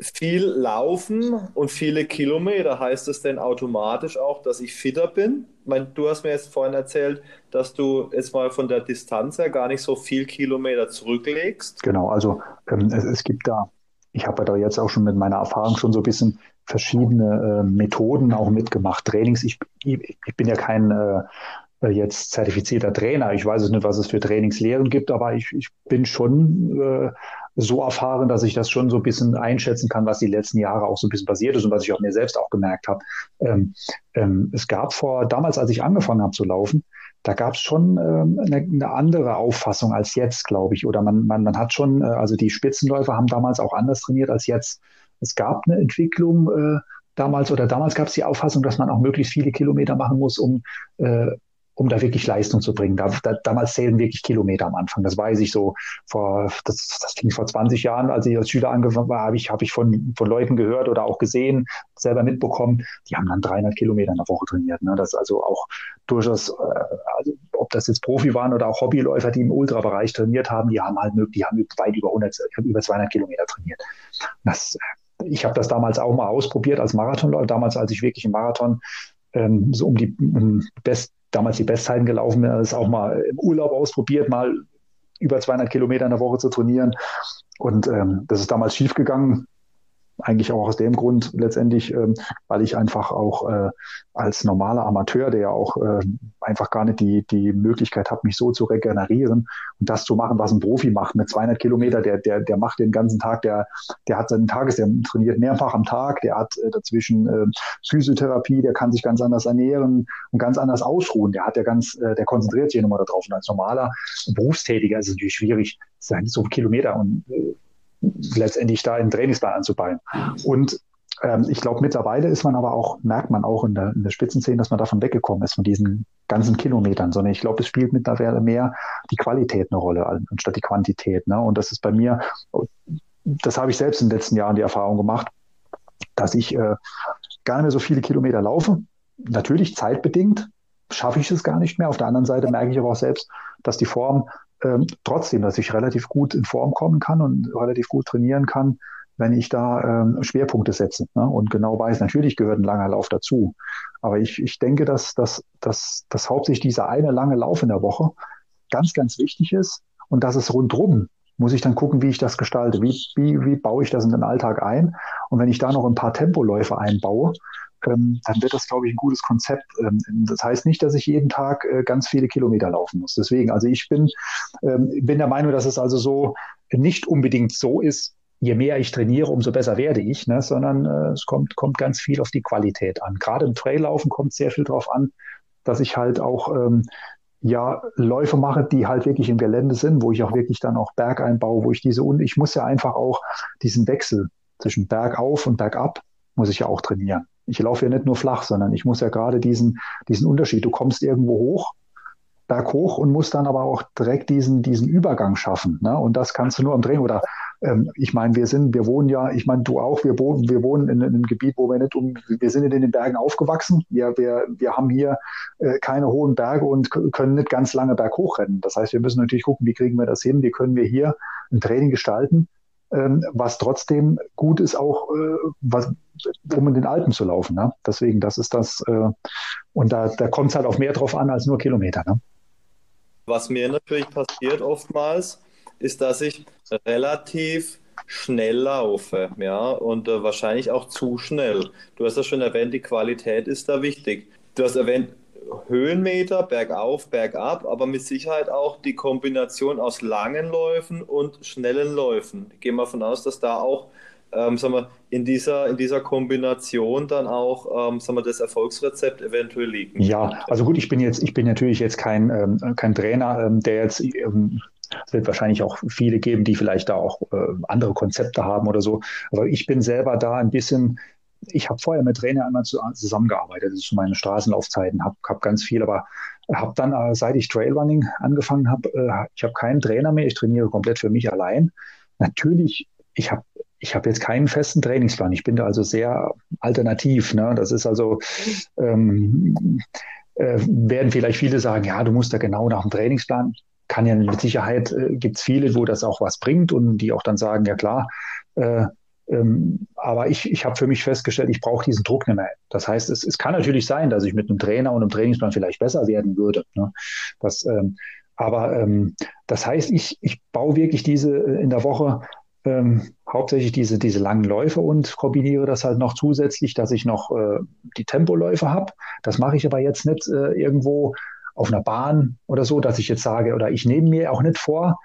Viel laufen und viele Kilometer, heißt es denn automatisch auch, dass ich fitter bin? Ich meine, du hast mir jetzt vorhin erzählt, dass du jetzt mal von der Distanz her gar nicht so viel Kilometer zurücklegst. Genau, also ähm, es, es, gibt da, ich habe da jetzt auch schon mit meiner Erfahrung schon so ein bisschen verschiedene äh, Methoden auch mitgemacht. Trainings, ich, ich, ich bin ja kein äh, jetzt zertifizierter Trainer. Ich weiß es nicht, was es für Trainingslehren gibt, aber ich, ich bin schon äh, so erfahren, dass ich das schon so ein bisschen einschätzen kann, was die letzten Jahre auch so ein bisschen passiert ist und was ich auch mir selbst auch gemerkt habe. Ähm, ähm, es gab vor, damals, als ich angefangen habe zu laufen, da gab es schon ähm, eine, eine, andere Auffassung als jetzt, glaube ich. Oder man, man, man hat schon, äh, also die Spitzenläufer haben damals auch anders trainiert als jetzt. Es gab eine Entwicklung äh, damals oder damals gab es die Auffassung, dass man auch möglichst viele Kilometer machen muss, um äh, um da wirklich Leistung zu bringen. Da, da, damals zählen wirklich Kilometer am Anfang. Das weiß ich so. Vor, das, das ging vor 20 Jahren, als ich als Schüler angefangen war, habe ich, hab ich von, von Leuten gehört oder auch gesehen, selber mitbekommen, die haben dann 300 Kilometer in der Woche trainiert. Ne? Das ist also auch durchaus, äh, also, ob das jetzt Profi waren oder auch Hobbyläufer, die im Ultrabereich trainiert haben, die haben halt die haben weit über 100, über 200 Kilometer trainiert. Das, ich habe das damals auch mal ausprobiert als Marathonläufer, damals als ich wirklich im Marathon ähm, so um die um Best, damals die Bestzeiten gelaufen das auch mal im Urlaub ausprobiert, mal über 200 Kilometer in der Woche zu trainieren. Und ähm, das ist damals schiefgegangen eigentlich auch aus dem Grund letztendlich, ähm, weil ich einfach auch äh, als normaler Amateur, der ja auch äh, einfach gar nicht die, die Möglichkeit habe, mich so zu regenerieren und das zu machen, was ein Profi macht mit 200 Kilometer, der, der, der macht den ganzen Tag, der, der hat seinen Tages, der trainiert mehrfach am Tag, der hat äh, dazwischen äh, Physiotherapie, der kann sich ganz anders ernähren und ganz anders ausruhen, der hat ja ganz, äh, der konzentriert sich nochmal darauf und als normaler Berufstätiger ist es natürlich schwierig, so Kilometer und äh, letztendlich da einen Trainingsplan anzubauen. Und ähm, ich glaube, mittlerweile ist man aber auch, merkt man auch in der, in der Spitzenszene, dass man davon weggekommen ist, von diesen ganzen Kilometern, sondern ich glaube, es spielt mittlerweile mehr die Qualität eine Rolle, anstatt die Quantität. Ne? Und das ist bei mir, das habe ich selbst in den letzten Jahren die Erfahrung gemacht, dass ich äh, gar nicht mehr so viele Kilometer laufe. Natürlich zeitbedingt schaffe ich es gar nicht mehr. Auf der anderen Seite merke ich aber auch selbst, dass die Form ähm, trotzdem, dass ich relativ gut in Form kommen kann und relativ gut trainieren kann, wenn ich da ähm, Schwerpunkte setze ne? und genau weiß, natürlich gehört ein langer Lauf dazu. Aber ich, ich denke, dass, dass, dass, dass hauptsächlich dieser eine lange Lauf in der Woche ganz, ganz wichtig ist und dass es rundrum muss ich dann gucken, wie ich das gestalte. Wie, wie, wie baue ich das in den Alltag ein? Und wenn ich da noch ein paar Tempoläufe einbaue, ähm, dann wird das, glaube ich, ein gutes Konzept. Ähm, das heißt nicht, dass ich jeden Tag äh, ganz viele Kilometer laufen muss. Deswegen, also ich bin, ähm, bin der Meinung, dass es also so nicht unbedingt so ist, je mehr ich trainiere, umso besser werde ich, ne? sondern äh, es kommt, kommt ganz viel auf die Qualität an. Gerade im Traillaufen kommt sehr viel darauf an, dass ich halt auch ähm, ja, Läufe mache, die halt wirklich im Gelände sind, wo ich auch wirklich dann auch Berg einbaue, wo ich diese, und ich muss ja einfach auch diesen Wechsel zwischen Bergauf und Bergab, muss ich ja auch trainieren ich laufe ja nicht nur flach, sondern ich muss ja gerade diesen, diesen Unterschied, du kommst irgendwo hoch, berghoch und musst dann aber auch direkt diesen, diesen Übergang schaffen. Ne? Und das kannst du nur am Drehen. Oder ähm, ich meine, wir sind, wir wohnen ja, ich meine, du auch, wir wohnen, wir wohnen in, in, einem Gebiet, wo wir nicht um, wir sind in den Bergen aufgewachsen. Wir, wir, wir haben hier äh, keine hohen Berge und können nicht ganz lange berghoch rennen. Das heißt, wir müssen natürlich gucken, wie kriegen wir das hin, wie können wir hier ein Training gestalten, ähm, was trotzdem gut ist, auch äh, was, um in den Alpen zu laufen. Ne? Deswegen, das ist das, äh, und da, da kommt es halt auf mehr drauf an als nur Kilometer. Ne? Was mir natürlich passiert oftmals, ist, dass ich relativ schnell laufe, ja, und äh, wahrscheinlich auch zu schnell. Du hast ja schon erwähnt, die Qualität ist da wichtig. Du hast erwähnt, Höhenmeter, bergauf, bergab, aber mit Sicherheit auch die Kombination aus langen Läufen und schnellen Läufen. Ich gehe mal davon aus, dass da auch ähm, sagen wir, in, dieser, in dieser Kombination dann auch ähm, sagen wir, das Erfolgsrezept eventuell liegen. Ja, also gut, ich bin jetzt, ich bin natürlich jetzt kein, ähm, kein Trainer, ähm, der jetzt ähm, es wird wahrscheinlich auch viele geben, die vielleicht da auch äh, andere Konzepte haben oder so. Aber ich bin selber da ein bisschen, ich habe vorher mit Trainer einmal zu, zusammengearbeitet, das ist meine Straßenlaufzeiten, habe hab ganz viel, aber habe dann, äh, seit ich Trailrunning angefangen habe, äh, ich habe keinen Trainer mehr, ich trainiere komplett für mich allein. Natürlich, ich habe ich habe jetzt keinen festen Trainingsplan. Ich bin da also sehr alternativ. Ne? Das ist also, ähm, äh, werden vielleicht viele sagen, ja, du musst da genau nach dem Trainingsplan. Kann ja mit Sicherheit, äh, gibt es viele, wo das auch was bringt und die auch dann sagen, ja klar, äh, ähm, aber ich, ich habe für mich festgestellt, ich brauche diesen Druck nicht mehr. Das heißt, es, es kann natürlich sein, dass ich mit einem Trainer und einem Trainingsplan vielleicht besser werden würde. Ne? Das, ähm, aber ähm, das heißt, ich, ich baue wirklich diese äh, in der Woche ähm, hauptsächlich diese, diese langen Läufe und kombiniere das halt noch zusätzlich, dass ich noch äh, die Tempoläufe habe. Das mache ich aber jetzt nicht äh, irgendwo auf einer Bahn oder so, dass ich jetzt sage, oder ich nehme mir auch nicht vor,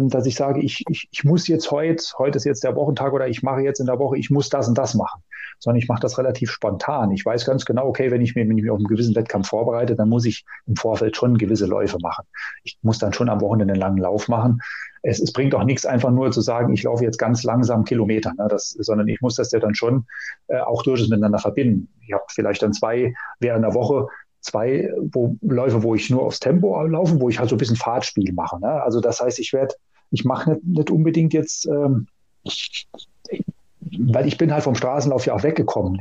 dass ich sage, ich, ich, ich muss jetzt heute, heute ist jetzt der Wochentag oder ich mache jetzt in der Woche, ich muss das und das machen, sondern ich mache das relativ spontan. Ich weiß ganz genau, okay, wenn ich, mir, wenn ich mich auf einen gewissen Wettkampf vorbereite, dann muss ich im Vorfeld schon gewisse Läufe machen. Ich muss dann schon am Wochenende einen langen Lauf machen. Es, es bringt auch nichts, einfach nur zu sagen, ich laufe jetzt ganz langsam Kilometer, ne, das, sondern ich muss das ja dann schon äh, auch durchaus miteinander verbinden. Ich habe vielleicht dann zwei während der Woche zwei wo, Läufe, wo ich nur aufs Tempo laufe, wo ich halt so ein bisschen Fahrtspiel mache. Ne? Also das heißt, ich werde, ich mache nicht, nicht unbedingt jetzt, ähm, ich, weil ich bin halt vom Straßenlauf ja auch weggekommen.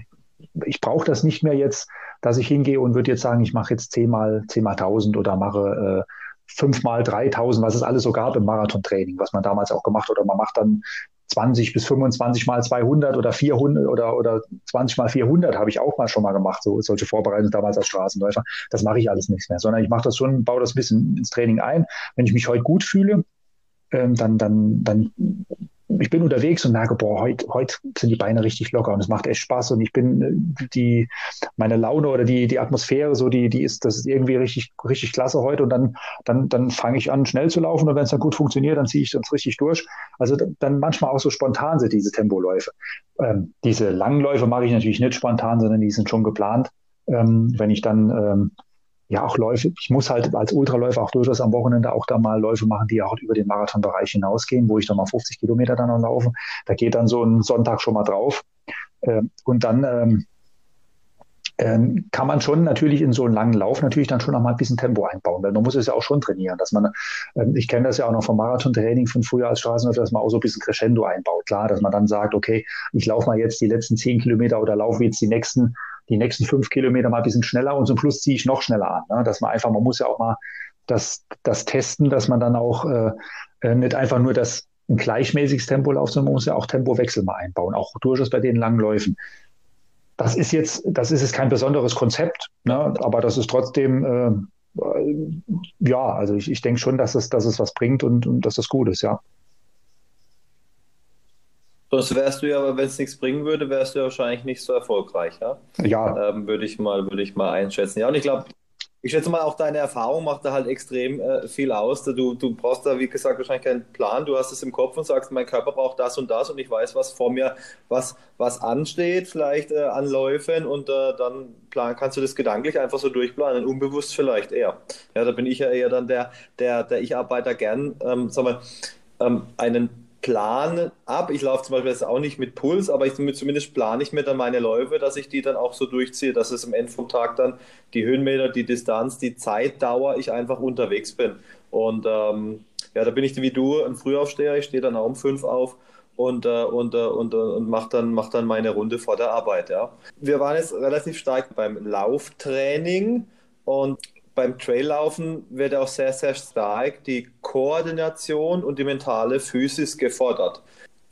Ich brauche das nicht mehr jetzt, dass ich hingehe und würde jetzt sagen, ich mache jetzt zehnmal, zehnmal tausend oder mache äh, fünfmal 3000, was es alles so gab im Marathontraining, was man damals auch gemacht. Oder man macht dann 20 bis 25 mal 200 oder 400 oder, oder 20 mal 400 habe ich auch mal schon mal gemacht, so solche Vorbereitungen damals als Straßenläufer. Das mache ich alles nicht mehr, sondern ich mache das schon, baue das ein bisschen ins Training ein. Wenn ich mich heute gut fühle, ähm, dann, dann, dann ich bin unterwegs und merke, boah, heute, heute sind die Beine richtig locker und es macht echt Spaß und ich bin äh, die, meine Laune oder die, die Atmosphäre, so die, die ist, das ist irgendwie richtig, richtig klasse heute und dann, dann, dann fange ich an, schnell zu laufen und wenn es dann gut funktioniert, dann ziehe ich das richtig durch. Also dann manchmal auch so spontan sind diese Tempoläufe. Ähm, diese Langläufe mache ich natürlich nicht spontan, sondern die sind schon geplant. Ähm, wenn ich dann ähm, ja auch Läufe. Ich muss halt als Ultraläufer auch durchaus am Wochenende auch da mal Läufe machen, die auch über den Marathonbereich hinausgehen, wo ich dann mal 50 Kilometer dann noch laufe. Da geht dann so ein Sonntag schon mal drauf. Ähm, und dann ähm, ähm, kann man schon natürlich in so einen langen Lauf natürlich dann schon noch mal ein bisschen Tempo einbauen, weil man muss es ja auch schon trainieren, dass man, ähm, ich kenne das ja auch noch vom Marathontraining von früher als Straßenläufer, dass man auch so ein bisschen Crescendo einbaut. Klar, dass man dann sagt, okay, ich laufe mal jetzt die letzten zehn Kilometer oder laufe jetzt die nächsten die nächsten fünf Kilometer mal ein bisschen schneller und zum Schluss ziehe ich noch schneller an. Ne? Dass man einfach, man muss ja auch mal das, das testen, dass man dann auch äh, äh nicht einfach nur das ein gleichmäßiges Tempo laufen, sondern man muss ja auch Tempowechsel mal einbauen, auch durchaus bei den langen Läufen. Das ist jetzt, das ist jetzt kein besonderes Konzept, ne? aber das ist trotzdem, äh, ja, also ich, ich denke schon, dass es, dass es was bringt und, und dass das gut ist, ja. Sonst wärst du ja, aber wenn es nichts bringen würde, wärst du ja wahrscheinlich nicht so erfolgreich, ja? Ja. Ähm, würde ich mal, würde ich mal einschätzen. Ja, und ich glaube, ich schätze mal, auch deine Erfahrung macht da halt extrem äh, viel aus. Du, du brauchst da, wie gesagt, wahrscheinlich keinen Plan. Du hast es im Kopf und sagst, mein Körper braucht das und das und ich weiß, was vor mir, was, was ansteht, vielleicht äh, an Läufen und äh, dann plan, kannst du das gedanklich einfach so durchplanen, unbewusst vielleicht eher. Ja, da bin ich ja eher dann der, der, der Ich-Arbeiter gern, ähm, sag mal, ähm, einen plane ab. Ich laufe zum Beispiel jetzt auch nicht mit Puls, aber ich, zumindest plane ich mir dann meine Läufe, dass ich die dann auch so durchziehe, dass es am Ende vom Tag dann die Höhenmeter, die Distanz, die Zeitdauer, ich einfach unterwegs bin. Und ähm, ja, da bin ich wie du ein Frühaufsteher. Ich stehe dann auch um fünf auf und, äh, und, äh, und, äh, und mache dann, mach dann meine Runde vor der Arbeit. Ja. Wir waren jetzt relativ stark beim Lauftraining und beim Traillaufen wird auch sehr, sehr stark die Koordination und die mentale Physis gefordert.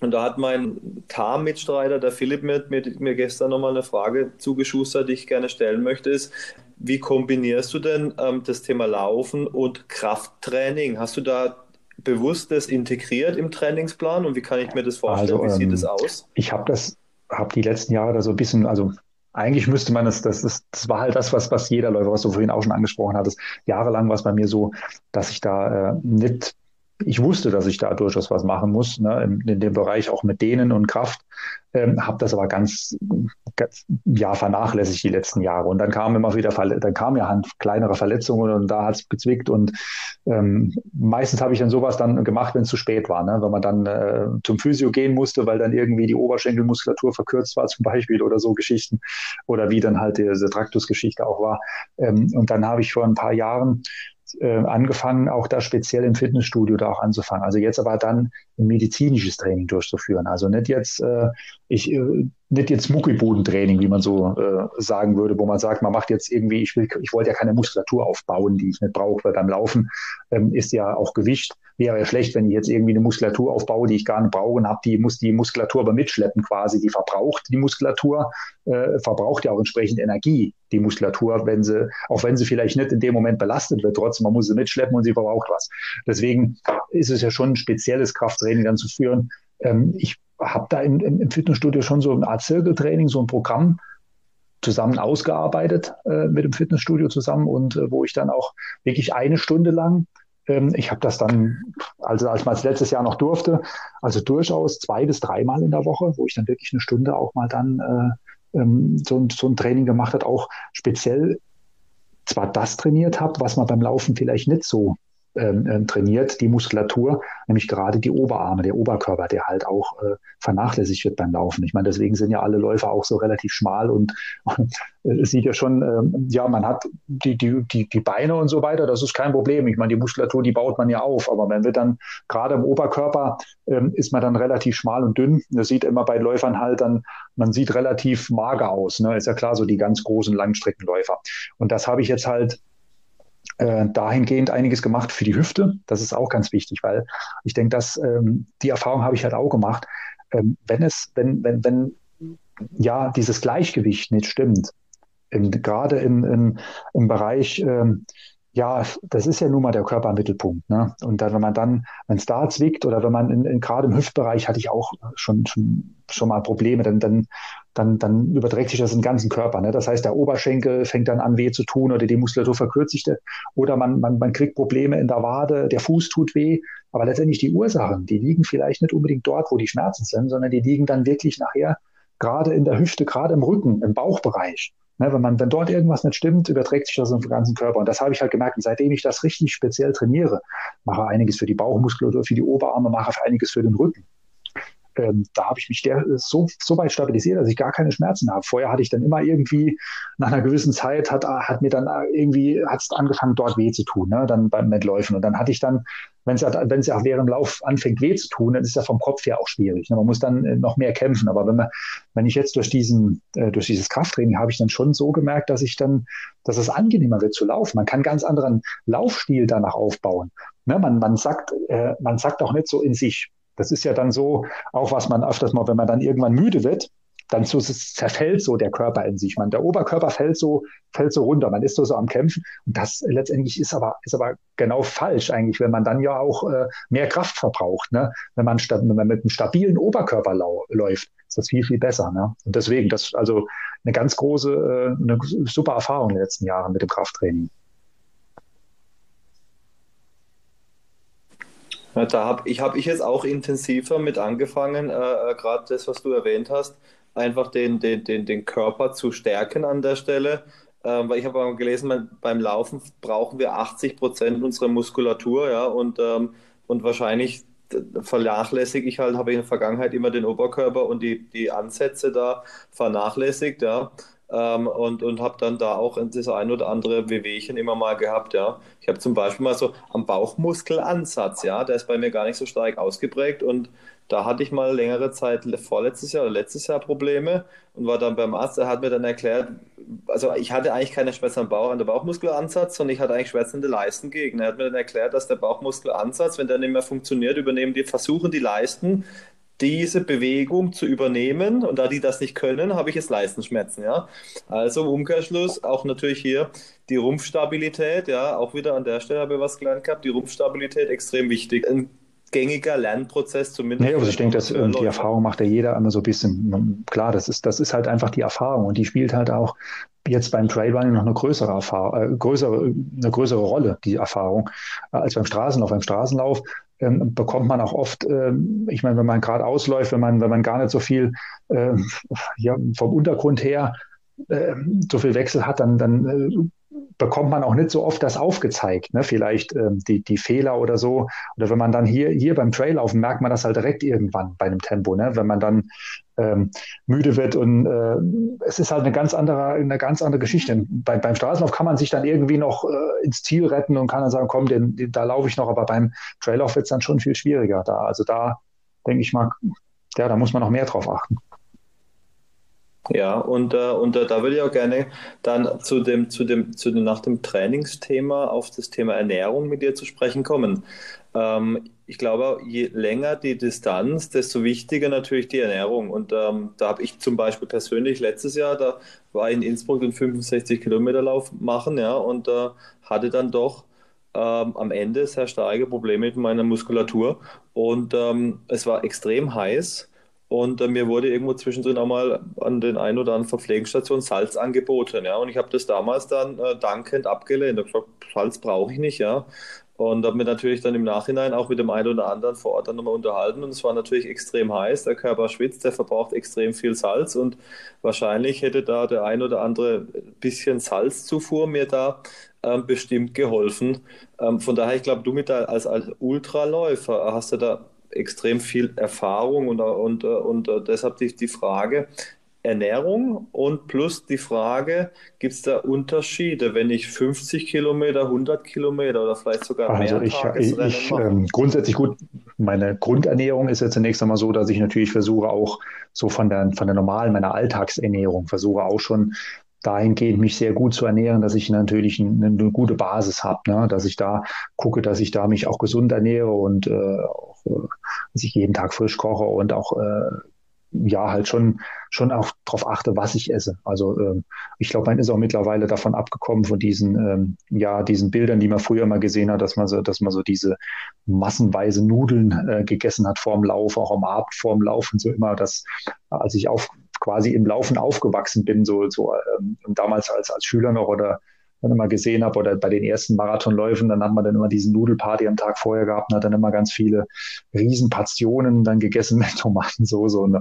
Und da hat mein TAM-Mitstreiter, der Philipp, mir, mir, mir gestern nochmal eine Frage zugeschustert, die ich gerne stellen möchte, ist, wie kombinierst du denn ähm, das Thema Laufen und Krafttraining? Hast du da bewusst das integriert im Trainingsplan und wie kann ich mir das vorstellen? Also, wie sieht es ähm, aus? Ich habe das, habe die letzten Jahre da so ein bisschen, also eigentlich müsste man es, das, das, das war halt das, was, was jeder Läufer, was du vorhin auch schon angesprochen hattest. Jahrelang war es bei mir so, dass ich da äh, nicht ich wusste, dass ich da durchaus was machen muss, ne, in, in dem Bereich auch mit Dehnen und Kraft, ähm, habe das aber ganz, ganz, ja, vernachlässigt die letzten Jahre. Und dann kam immer wieder, dann kam ja halt kleinere Verletzungen und da hat es gezwickt. Und ähm, meistens habe ich dann sowas dann gemacht, wenn es zu spät war, ne? wenn man dann äh, zum Physio gehen musste, weil dann irgendwie die Oberschenkelmuskulatur verkürzt war zum Beispiel oder so Geschichten oder wie dann halt diese Traktusgeschichte auch war. Ähm, und dann habe ich vor ein paar Jahren äh, angefangen, auch da speziell im Fitnessstudio da auch anzufangen. Also jetzt aber dann ein medizinisches Training durchzuführen. Also nicht jetzt, äh, ich, äh, nicht jetzt Muckibodentraining, wie man so äh, sagen würde, wo man sagt, man macht jetzt irgendwie, ich will, ich wollte ja keine Muskulatur aufbauen, die ich nicht brauche, weil beim Laufen ähm, ist ja auch Gewicht. Wäre ja schlecht, wenn ich jetzt irgendwie eine Muskulatur aufbaue, die ich gar nicht brauche und habe die, muss die Muskulatur aber mitschleppen quasi. Die verbraucht die Muskulatur, äh, verbraucht ja auch entsprechend Energie, die Muskulatur, wenn sie, auch wenn sie vielleicht nicht in dem Moment belastet wird, trotzdem, man muss sie mitschleppen und sie verbraucht was. Deswegen ist es ja schon ein spezielles Krafttraining dann zu führen. Ähm, ich habe da im, im, Fitnessstudio schon so eine Art Zirkeltraining, so ein Programm zusammen ausgearbeitet äh, mit dem Fitnessstudio zusammen und äh, wo ich dann auch wirklich eine Stunde lang, ähm, ich habe das dann, also als man es letztes Jahr noch durfte, also durchaus zwei bis dreimal in der Woche, wo ich dann wirklich eine Stunde auch mal dann äh, ähm, so, so ein Training gemacht hat, auch speziell zwar das trainiert habe, was man beim Laufen vielleicht nicht so ähm, ähm, trainiert, die Muskulatur, nämlich gerade die Oberarme, der Oberkörper, der halt auch äh, vernachlässigt wird beim Laufen. Ich meine, deswegen sind ja alle Läufer auch so relativ schmal und, und äh, sieht ja schon, ähm, ja, man hat die, die, die, die Beine und so weiter, das ist kein Problem. Ich meine, die Muskulatur, die baut man ja auf, aber man wird dann gerade im Oberkörper ähm, ist man dann relativ schmal und dünn. Das sieht immer bei Läufern halt dann, man sieht relativ mager aus. Ne? Ist ja klar, so die ganz großen Langstreckenläufer. Und das habe ich jetzt halt äh, dahingehend einiges gemacht für die Hüfte. Das ist auch ganz wichtig, weil ich denke, dass ähm, die Erfahrung habe ich halt auch gemacht. Ähm, wenn es, wenn, wenn, wenn ja dieses Gleichgewicht nicht stimmt, gerade im, im, im Bereich ähm, ja, das ist ja nun mal der Körpermittelpunkt. Ne? Und dann, wenn man dann, wenn es da zwickt oder wenn man in, in, gerade im Hüftbereich hatte ich auch schon, schon, schon mal Probleme, dann, dann, dann, dann überträgt sich das im ganzen Körper. Ne? Das heißt, der Oberschenkel fängt dann an weh zu tun oder die Muskulatur verkürzt sich oder man, man, man kriegt Probleme in der Wade, der Fuß tut weh. Aber letztendlich die Ursachen, die liegen vielleicht nicht unbedingt dort, wo die Schmerzen sind, sondern die liegen dann wirklich nachher gerade in der Hüfte, gerade im Rücken, im Bauchbereich. Ne, wenn man, wenn dort irgendwas nicht stimmt, überträgt sich das auf den ganzen Körper. Und das habe ich halt gemerkt. Und seitdem ich das richtig speziell trainiere, mache einiges für die Bauchmuskulatur, für die Oberarme, mache einiges für den Rücken ähm, da habe ich mich der, so, so weit stabilisiert, dass ich gar keine Schmerzen habe. Vorher hatte ich dann immer irgendwie, nach einer gewissen Zeit hat, hat mir dann irgendwie, hat es angefangen, dort weh zu tun, ne? dann beim Mitläufen. Und dann hatte ich dann, wenn es ja auch während dem Lauf anfängt weh zu tun, dann ist das vom Kopf her auch schwierig. Ne? Man muss dann äh, noch mehr kämpfen. Aber wenn man, wenn ich jetzt durch diesen, äh, durch dieses Krafttraining habe ich dann schon so gemerkt, dass ich dann, dass es angenehmer wird zu laufen. Man kann ganz anderen Laufstil danach aufbauen. Ne? Man, man sagt, äh, man sagt auch nicht so in sich, das ist ja dann so, auch was man öfters mal, wenn man dann irgendwann müde wird, dann so zerfällt so der Körper in sich. Man, der Oberkörper fällt so, fällt so runter. Man ist so, so am Kämpfen. Und das letztendlich ist aber, ist aber genau falsch eigentlich, wenn man dann ja auch äh, mehr Kraft verbraucht. Ne? Wenn, man wenn man mit einem stabilen Oberkörper läuft, ist das viel, viel besser. Ne? Und deswegen, das ist also eine ganz große, äh, eine super Erfahrung in den letzten Jahren mit dem Krafttraining. Da habe ich, hab ich jetzt auch intensiver mit angefangen, äh, äh gerade das, was du erwähnt hast, einfach den, den, den, den Körper zu stärken an der Stelle. Ähm, weil ich habe gelesen, beim Laufen brauchen wir 80 Prozent unserer Muskulatur, ja, und, ähm, und wahrscheinlich vernachlässige ich halt, habe ich in der Vergangenheit immer den Oberkörper und die, die Ansätze da vernachlässigt, ja. Ähm, und und habe dann da auch das ein oder andere Wehwehchen immer mal gehabt, ja. Ich habe zum Beispiel mal so am Bauchmuskelansatz, ja, der ist bei mir gar nicht so stark ausgeprägt und da hatte ich mal längere Zeit, vorletztes Jahr oder letztes Jahr Probleme und war dann beim Arzt. Er hat mir dann erklärt, also ich hatte eigentlich keine Schmerzen am Bauch, an der Bauchmuskelansatz, sondern ich hatte eigentlich schmerzende Leistengegner. Er hat mir dann erklärt, dass der Bauchmuskelansatz, wenn der nicht mehr funktioniert, übernehmen die, versuchen die Leisten, diese Bewegung zu übernehmen. Und da die das nicht können, habe ich es Leistenschmerzen, ja. Also im Umkehrschluss auch natürlich hier die Rumpfstabilität, ja, auch wieder an der Stelle habe ich was gelernt gehabt, die Rumpfstabilität extrem wichtig. Ein gängiger Lernprozess zumindest. Nee, also ich denke, dass äh, die Erfahrung macht ja jeder immer so ein bisschen. Klar, das ist, das ist halt einfach die Erfahrung und die spielt halt auch jetzt beim Trailrunning noch eine größere Erfahrung, äh, größere, eine größere Rolle, die Erfahrung, äh, als beim Straßenlauf. Beim Straßenlauf ähm, bekommt man auch oft, ähm, ich meine, wenn man gerade ausläuft, wenn man, wenn man gar nicht so viel äh, ja, vom Untergrund her äh, so viel Wechsel hat, dann, dann äh, bekommt man auch nicht so oft das aufgezeigt, ne? vielleicht ähm, die, die Fehler oder so. Oder wenn man dann hier, hier beim Traillaufen merkt man das halt direkt irgendwann bei einem Tempo, ne? wenn man dann ähm, müde wird und äh, es ist halt eine ganz andere, eine ganz andere Geschichte. Bei, beim Straßenlauf kann man sich dann irgendwie noch äh, ins Ziel retten und kann dann sagen, komm, den, den da laufe ich noch, aber beim Traillauf wird es dann schon viel schwieriger da. Also da denke ich mal, ja, da muss man noch mehr drauf achten. Ja, und, äh, und äh, da würde ich auch gerne dann zu dem, zu dem, zu dem, nach dem Trainingsthema auf das Thema Ernährung mit dir zu sprechen kommen. Ähm, ich glaube, je länger die Distanz, desto wichtiger natürlich die Ernährung. Und ähm, da habe ich zum Beispiel persönlich letztes Jahr, da war ich in Innsbruck den 65 Kilometer Lauf machen, ja, und äh, hatte dann doch ähm, am Ende sehr starke Probleme mit meiner Muskulatur. Und ähm, es war extrem heiß. Und äh, mir wurde irgendwo zwischendrin auch mal an den ein oder anderen Verpflegungsstationen Salz angeboten. Ja? Und ich habe das damals dann äh, dankend abgelehnt. Ich habe gesagt, Salz brauche ich nicht. Ja? Und habe mir natürlich dann im Nachhinein auch mit dem einen oder anderen vor Ort dann nochmal unterhalten. Und es war natürlich extrem heiß. Der Körper schwitzt, der verbraucht extrem viel Salz. Und wahrscheinlich hätte da der ein oder andere bisschen Salzzufuhr mir da ähm, bestimmt geholfen. Ähm, von daher, ich glaube, du mit als, als Ultraläufer hast du da extrem viel Erfahrung und, und, und äh, deshalb die, die Frage, Ernährung und plus die Frage, gibt es da Unterschiede, wenn ich 50 Kilometer, 100 Kilometer oder vielleicht sogar also mehr ich, Tagesrennen ich, mache? Ähm, grundsätzlich gut, meine Grundernährung ist jetzt zunächst einmal so, dass ich natürlich versuche auch so von der, von der normalen, meiner Alltagsernährung, versuche auch schon dahingehend mich sehr gut zu ernähren, dass ich natürlich eine, eine gute Basis habe, ne? dass ich da gucke, dass ich da mich auch gesund ernähre und äh, auch, äh, dass ich jeden Tag frisch koche und auch äh, ja halt schon schon auch darauf achte, was ich esse. Also ähm, ich glaube, man ist auch mittlerweile davon abgekommen von diesen ähm, ja diesen Bildern, die man früher mal gesehen hat, dass man so dass man so diese massenweise Nudeln äh, gegessen hat vorm Lauf, auch am Abend vorm Laufen so immer. Das als ich auf quasi im Laufen aufgewachsen bin, so, so ähm, damals als, als Schüler noch oder dann immer gesehen habe oder bei den ersten Marathonläufen, dann hat man dann immer diesen Nudelparty am Tag vorher gehabt und hat dann immer ganz viele Riesenportionen dann gegessen mit Tomatensauce und,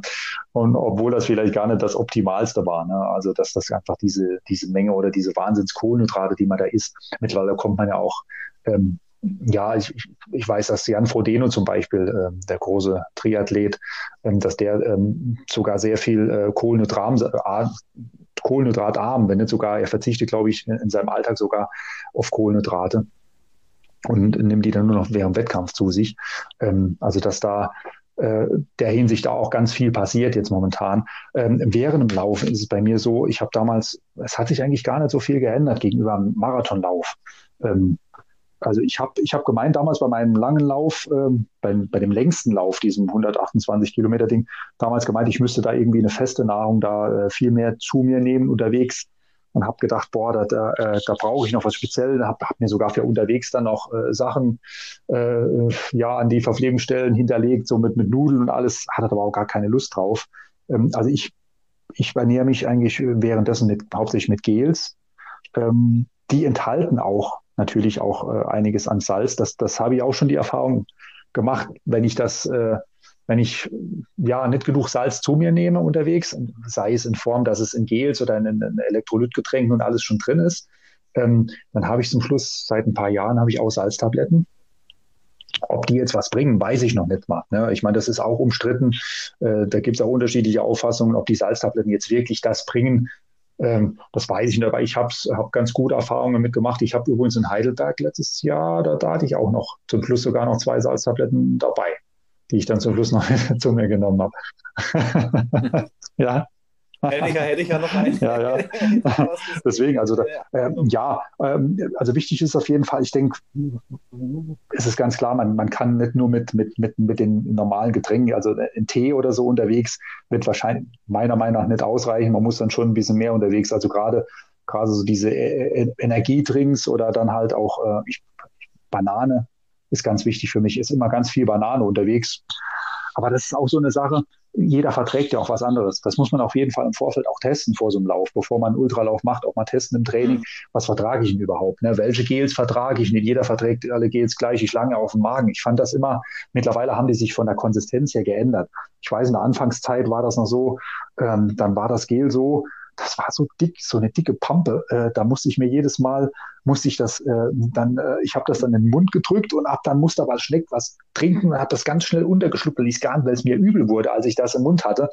und obwohl das vielleicht gar nicht das Optimalste war, ne? also dass das einfach diese, diese Menge oder diese Wahnsinnskohlenhydrate, die man da isst, mittlerweile kommt man ja auch ähm, ja, ich, ich weiß, dass Jan Frodeno zum Beispiel, äh, der große Triathlet, ähm, dass der ähm, sogar sehr viel äh, Kohlenhydrat, äh, Kohlenhydratarm, wenn nicht sogar, er verzichtet, glaube ich, in seinem Alltag sogar auf Kohlenhydrate und nimmt die dann nur noch während Wettkampf zu sich. Ähm, also dass da äh, der Hinsicht da auch ganz viel passiert jetzt momentan. Ähm, während dem Laufen ist es bei mir so, ich habe damals, es hat sich eigentlich gar nicht so viel geändert gegenüber dem Marathonlauf. Ähm, also ich habe ich hab gemeint damals bei meinem langen Lauf, ähm, bei, bei dem längsten Lauf, diesem 128 Kilometer Ding, damals gemeint, ich müsste da irgendwie eine feste Nahrung da äh, viel mehr zu mir nehmen unterwegs und habe gedacht, boah, da, da, äh, da brauche ich noch was Spezielles. Habe hab mir sogar für unterwegs dann noch äh, Sachen äh, ja an die Verpflegungsstellen hinterlegt, so mit, mit Nudeln und alles, hatte aber auch gar keine Lust drauf. Ähm, also ich, ich ernähre mich eigentlich währenddessen mit, hauptsächlich mit Gels. Ähm, die enthalten auch natürlich auch äh, einiges an Salz. Das, das habe ich auch schon die Erfahrung gemacht, wenn ich das, äh, wenn ich ja nicht genug Salz zu mir nehme unterwegs, sei es in Form, dass es in Gels oder in, in Elektrolytgetränken und alles schon drin ist, ähm, dann habe ich zum Schluss seit ein paar Jahren habe ich auch Salztabletten. ob die jetzt was bringen, weiß ich noch nicht mal. Ne? Ich meine, das ist auch umstritten. Äh, da gibt es auch unterschiedliche Auffassungen, ob die Salztabletten jetzt wirklich das bringen. Ähm, das weiß ich nicht, aber ich habe hab ganz gute Erfahrungen damit gemacht. Ich habe übrigens in Heidelberg letztes Jahr, da, da hatte ich auch noch zum Schluss sogar noch zwei Salztabletten dabei, die ich dann zum Schluss noch zu mir genommen habe. ja, Hätte ich, hätte ich ja noch einen. ja, ja. Deswegen, also da, äh, ja, äh, also wichtig ist auf jeden Fall, ich denke, es ist ganz klar, man, man kann nicht nur mit, mit, mit, mit den normalen Getränken, also ein Tee oder so unterwegs, wird wahrscheinlich meiner Meinung nach nicht ausreichen. Man muss dann schon ein bisschen mehr unterwegs, also gerade gerade so diese äh, äh, Energiedrinks oder dann halt auch äh, ich, Banane ist ganz wichtig für mich, ist immer ganz viel Banane unterwegs. Aber das ist auch so eine Sache, jeder verträgt ja auch was anderes. Das muss man auf jeden Fall im Vorfeld auch testen vor so einem Lauf, bevor man einen Ultralauf macht, auch mal testen im Training, was vertrage ich denn überhaupt? Ne? Welche Gels vertrage ich? Nicht jeder verträgt alle Gels gleich, ich lange auf dem Magen. Ich fand das immer, mittlerweile haben die sich von der Konsistenz her geändert. Ich weiß, in der Anfangszeit war das noch so, ähm, dann war das Gel so, das war so dick, so eine dicke Pampe. Äh, da musste ich mir jedes Mal, musste ich das äh, dann, äh, ich habe das dann in den Mund gedrückt und ab dann musste aber schmeckt was trinken und habe das ganz schnell untergeschluckt, ich gar nicht, weil es mir übel wurde, als ich das im Mund hatte.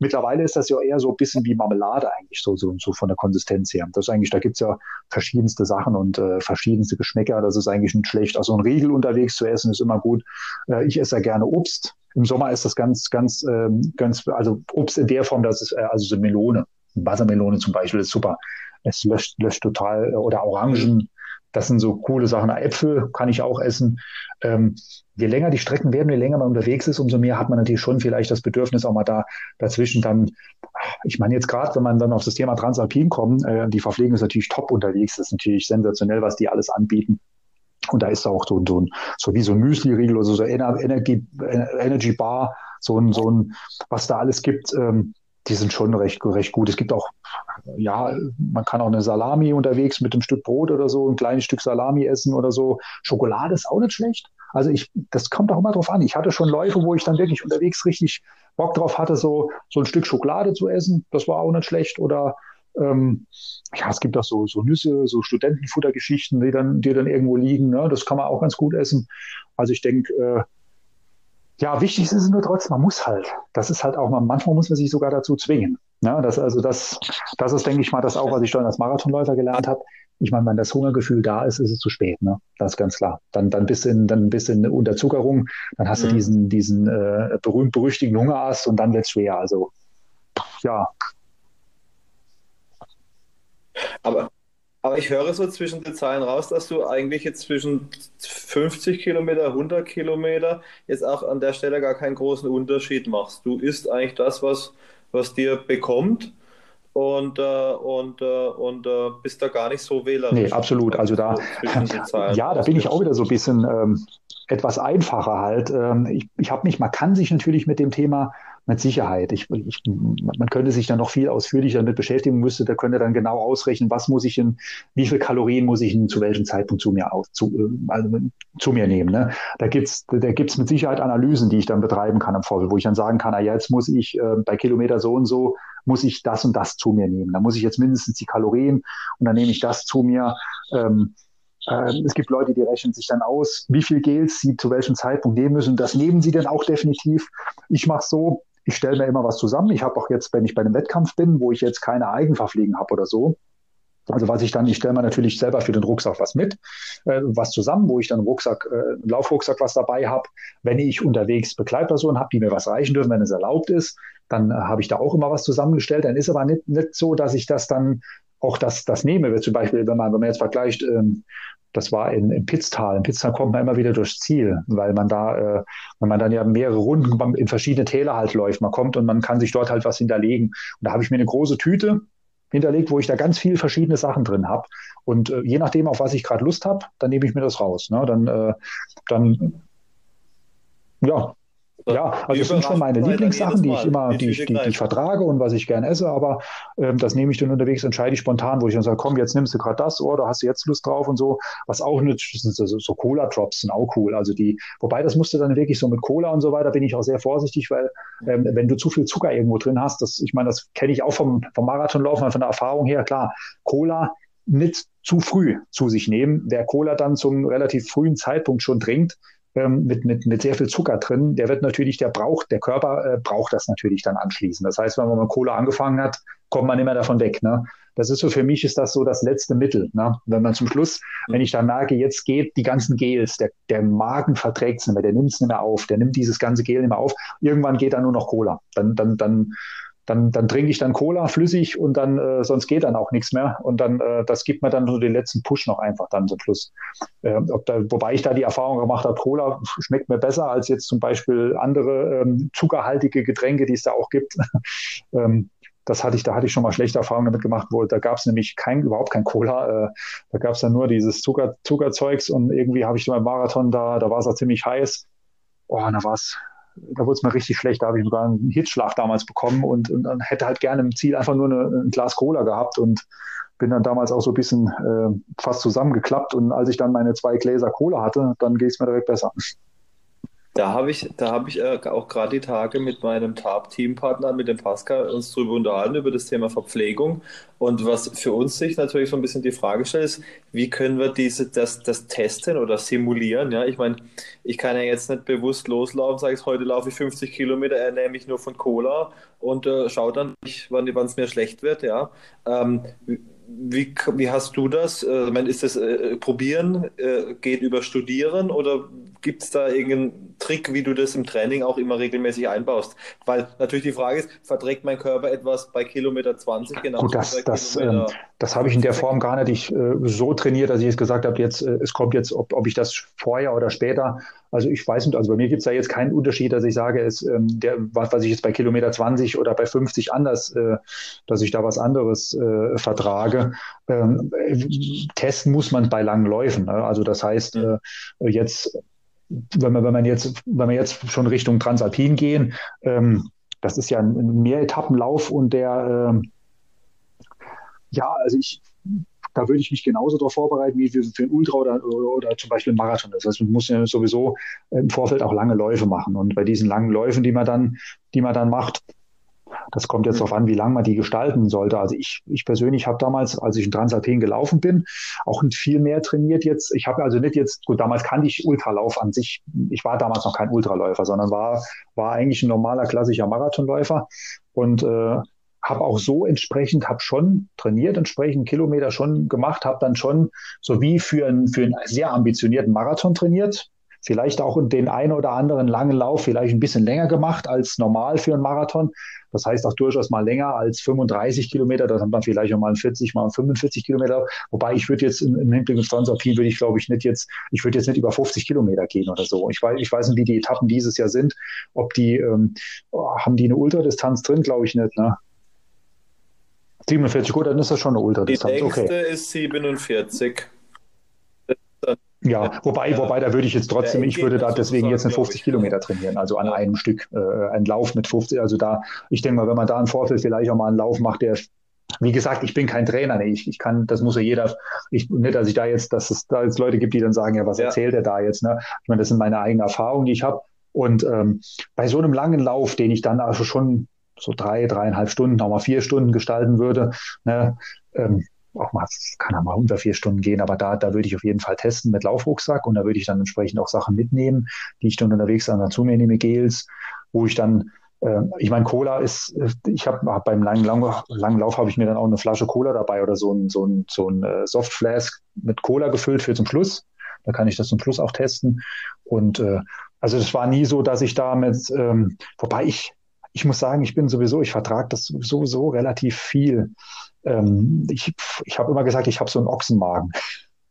Mittlerweile ist das ja eher so ein bisschen wie Marmelade eigentlich, so, so, so von der Konsistenz her. Das ist eigentlich, da gibt's ja verschiedenste Sachen und äh, verschiedenste Geschmäcker. Das ist eigentlich nicht schlecht. Also ein Riegel unterwegs zu essen ist immer gut. Äh, ich esse ja gerne Obst. Im Sommer ist das ganz, ganz, ähm, ganz, also Obst in der Form, das ist äh, also so Melone. Wassermelone zum Beispiel ist super. Es löscht, löscht total, äh, oder Orangen, das sind so coole Sachen. Äpfel kann ich auch essen. Ähm, je länger die Strecken werden, je länger man unterwegs ist, umso mehr hat man natürlich schon vielleicht das Bedürfnis, auch mal da dazwischen dann, ich meine jetzt gerade, wenn man dann auf das Thema Transalpin kommt, äh, die Verpflegung ist natürlich top unterwegs. Das ist natürlich sensationell, was die alles anbieten. Und da ist auch so, so, so wie so ein Müsli-Riegel oder so, so Energy, Energy Bar, so ein, so ein, was da alles gibt. Ähm, die sind schon recht, recht gut. Es gibt auch, ja, man kann auch eine Salami unterwegs mit einem Stück Brot oder so, ein kleines Stück Salami essen oder so. Schokolade ist auch nicht schlecht. Also ich, das kommt auch immer drauf an. Ich hatte schon Läufe, wo ich dann wirklich unterwegs richtig Bock drauf hatte, so, so ein Stück Schokolade zu essen. Das war auch nicht schlecht. Oder ähm, ja, es gibt auch so, so Nüsse, so Studentenfuttergeschichten, die dann, die dann irgendwo liegen. Ne? Das kann man auch ganz gut essen. Also ich denke, äh, ja, wichtig ist es nur trotzdem, man muss halt. Das ist halt auch mal, manchmal muss man sich sogar dazu zwingen. Ja, das, also das, das ist, denke ich mal, das auch, was ich dann als Marathonläufer gelernt habe. Ich meine, wenn das Hungergefühl da ist, ist es zu spät, ne? Das ist ganz klar. Dann, dann bist du in, dann bist du in Unterzuckerung, dann hast mhm. du diesen, diesen äh, berühmt-berüchtigten Hungerast und dann wird es schwer. Also ja. Aber aber ich höre so zwischen den Zeilen raus, dass du eigentlich jetzt zwischen 50 Kilometer, 100 Kilometer jetzt auch an der Stelle gar keinen großen Unterschied machst. Du isst eigentlich das, was, was dir bekommt und, äh, und, äh, und äh, bist da gar nicht so wählerisch. Nee, absolut. Also da, ja, da bin ich auch wieder so ein bisschen ähm, etwas einfacher halt. Ähm, ich ich habe mich, man kann sich natürlich mit dem Thema mit Sicherheit. Ich, ich, man könnte sich dann noch viel ausführlicher damit beschäftigen, müsste, da könnte dann genau ausrechnen, was muss ich in, wie viel Kalorien muss ich in, zu welchem Zeitpunkt zu mir aus, zu, äh, also zu mir nehmen. Ne? Da gibt's da gibt's mit Sicherheit Analysen, die ich dann betreiben kann im Vorfeld, wo ich dann sagen kann, na, jetzt muss ich äh, bei Kilometer so und so muss ich das und das zu mir nehmen. Da muss ich jetzt mindestens die Kalorien und dann nehme ich das zu mir. Ähm, ähm, es gibt Leute, die rechnen sich dann aus, wie viel Gels sie zu welchem Zeitpunkt nehmen müssen. Das nehmen sie dann auch definitiv. Ich mache so, ich stelle mir immer was zusammen. Ich habe auch jetzt, wenn ich bei einem Wettkampf bin, wo ich jetzt keine Eigenverpflegung habe oder so, also was ich dann, ich stelle mir natürlich selber für den Rucksack was mit, äh, was zusammen, wo ich dann Rucksack, äh, Laufrucksack was dabei habe. Wenn ich unterwegs Begleitpersonen habe, die mir was reichen dürfen, wenn es erlaubt ist, dann äh, habe ich da auch immer was zusammengestellt. Dann ist aber nicht, nicht so, dass ich das dann auch das, das nehme. Zum Beispiel, wenn man, wenn man jetzt vergleicht, ähm, das war in, in Pitztal. In Pitztal kommt man immer wieder durchs Ziel, weil man da, äh, wenn man dann ja mehrere Runden in verschiedene Täler halt läuft, man kommt und man kann sich dort halt was hinterlegen. Und da habe ich mir eine große Tüte hinterlegt, wo ich da ganz viele verschiedene Sachen drin habe. Und äh, je nachdem, auf was ich gerade Lust habe, dann nehme ich mir das raus. Ne? Dann, äh, dann ja, ja, also das sind schon meine Lieblingssachen, die ich immer, die ich, die, die ich vertrage und was ich gerne esse, aber ähm, das nehme ich dann unterwegs, entscheide ich spontan, wo ich dann sage, komm, jetzt nimmst du gerade das oder hast du jetzt Lust drauf und so. Was auch nützlich sind so, so Cola-Drops sind auch cool. Also die, wobei das musste dann wirklich so mit Cola und so weiter, bin ich auch sehr vorsichtig, weil ähm, wenn du zu viel Zucker irgendwo drin hast, das, ich meine, das kenne ich auch vom, vom Marathonlaufen, von der Erfahrung her, klar, Cola nicht zu früh zu sich nehmen. Wer Cola dann zum relativ frühen Zeitpunkt schon trinkt, ähm, mit, mit, mit sehr viel Zucker drin, der wird natürlich, der braucht, der Körper äh, braucht das natürlich dann anschließend. Das heißt, wenn man mit Cola angefangen hat, kommt man immer davon weg. Ne? Das ist so, für mich ist das so das letzte Mittel. Ne? Wenn man zum Schluss, wenn ich dann merke, jetzt geht die ganzen Gels, der, der Magen verträgt es nicht mehr, der nimmt es nicht mehr auf, der nimmt dieses ganze Gel nicht mehr auf, irgendwann geht dann nur noch Cola. Dann, dann, dann, dann, dann trinke ich dann Cola flüssig und dann äh, sonst geht dann auch nichts mehr. Und dann, äh, das gibt mir dann so den letzten Push noch einfach dann zum Schluss. Äh, ob da, wobei ich da die Erfahrung gemacht habe, Cola schmeckt mir besser als jetzt zum Beispiel andere ähm, zuckerhaltige Getränke, die es da auch gibt. ähm, das hatte ich, da hatte ich schon mal schlechte Erfahrungen damit gemacht, wo da gab es nämlich kein, überhaupt kein Cola. Äh, da gab es dann nur dieses Zucker, Zuckerzeugs und irgendwie habe ich beim Marathon da, da war es auch ziemlich heiß. Oh, da war es, da wurde es mir richtig schlecht. Da habe ich sogar einen Hitzschlag damals bekommen und, und, und hätte halt gerne im Ziel einfach nur eine, ein Glas Cola gehabt und bin dann damals auch so ein bisschen äh, fast zusammengeklappt. Und als ich dann meine zwei Gläser Cola hatte, dann geht es mir direkt besser. Da habe ich, da hab ich äh, auch gerade die Tage mit meinem TAP-Teampartner, mit dem Pascal, uns darüber unterhalten, über das Thema Verpflegung. Und was für uns sich natürlich so ein bisschen die Frage stellt, ist, wie können wir diese, das, das testen oder simulieren? Ja, ich meine, ich kann ja jetzt nicht bewusst loslaufen, sage ich, heute laufe ich 50 Kilometer, ernähre mich nur von Cola und äh, schaue dann, wann es mir schlecht wird. Ja. Ähm, wie, wie hast du das? Äh, ich meine, ist das äh, Probieren, äh, geht über Studieren oder gibt es da irgendeinen Trick, wie du das im Training auch immer regelmäßig einbaust? Weil natürlich die Frage ist, verträgt mein Körper etwas bei Kilometer 20 genau? Gut, das, das, ähm, das habe ich in der Form gar nicht ich, äh, so trainiert, dass ich es gesagt habe, jetzt, äh, es kommt jetzt, ob, ob ich das vorher oder später also ich weiß nicht, also bei mir gibt es da jetzt keinen Unterschied, dass ich sage, es, ähm, der, was, was ich jetzt bei Kilometer 20 oder bei 50 anders, äh, dass ich da was anderes äh, vertrage. Ähm, testen muss man bei langen Läufen. Ne? Also das heißt, mhm. äh, jetzt, wenn man, wenn man jetzt, wenn wir jetzt schon Richtung Transalpin gehen, ähm, das ist ja ein Mehretappenlauf und der, ähm, ja, also ich da würde ich mich genauso darauf vorbereiten wie für, für ein Ultra oder, oder, oder, zum Beispiel ein Marathon. Das heißt, man muss ja sowieso im Vorfeld auch lange Läufe machen. Und bei diesen langen Läufen, die man dann, die man dann macht, das kommt jetzt darauf an, wie lange man die gestalten sollte. Also ich, ich persönlich habe damals, als ich in Transalpin gelaufen bin, auch viel mehr trainiert jetzt. Ich habe also nicht jetzt, gut, damals kannte ich Ultralauf an sich. Ich war damals noch kein Ultraläufer, sondern war, war eigentlich ein normaler klassischer Marathonläufer. Und äh, habe auch so entsprechend, habe schon trainiert, entsprechend Kilometer schon gemacht, habe dann schon so wie für, ein, für einen sehr ambitionierten Marathon trainiert. Vielleicht auch den einen oder anderen langen Lauf vielleicht ein bisschen länger gemacht als normal für einen Marathon. Das heißt auch durchaus mal länger als 35 Kilometer. Das haben dann vielleicht auch mal 40, mal 45 Kilometer. Wobei ich würde jetzt im, Hinblick auf Transalpin würde ich glaube ich nicht jetzt, ich würde jetzt nicht über 50 Kilometer gehen oder so. Ich weiß, ich weiß nicht, wie die Etappen dieses Jahr sind. Ob die, ähm, haben die eine Ultradistanz drin? Glaube ich nicht. Ne? 47, gut, dann ist das schon eine Ultradistanz. Die längste okay. ist 47. Ja, wobei, ja. wobei, da würde ich jetzt trotzdem, ich würde da deswegen jetzt nicht 50 Kilometer trainieren, also an einem Stück, äh, ein Lauf mit 50, also da, ich denke mal, wenn man da im Vorfeld vielleicht auch mal einen Lauf macht, der, wie gesagt, ich bin kein Trainer, nee, ich, ich kann, das muss ja jeder, ich, nicht, dass ich da jetzt, dass es da jetzt Leute gibt, die dann sagen, ja, was ja. erzählt er da jetzt, ne? Ich meine, das sind meine eigenen Erfahrungen, die ich habe und ähm, bei so einem langen Lauf, den ich dann also schon so drei, dreieinhalb Stunden, auch mal vier Stunden gestalten würde. Ne? Ähm, auch mal, kann auch mal unter vier Stunden gehen, aber da, da würde ich auf jeden Fall testen mit Laufrucksack und da würde ich dann entsprechend auch Sachen mitnehmen, die ich dann unterwegs dann dazu mir nehme, Gels, wo ich dann, äh, ich meine, Cola ist, ich habe hab beim langen, langen, langen Lauf habe ich mir dann auch eine Flasche Cola dabei oder so ein, so ein, so ein äh, Softflask mit Cola gefüllt für zum Schluss. Da kann ich das zum Schluss auch testen. Und äh, also es war nie so, dass ich damit, ähm, wobei ich ich muss sagen, ich bin sowieso, ich vertrage das sowieso relativ viel. Ähm, ich ich habe immer gesagt, ich habe so einen Ochsenmagen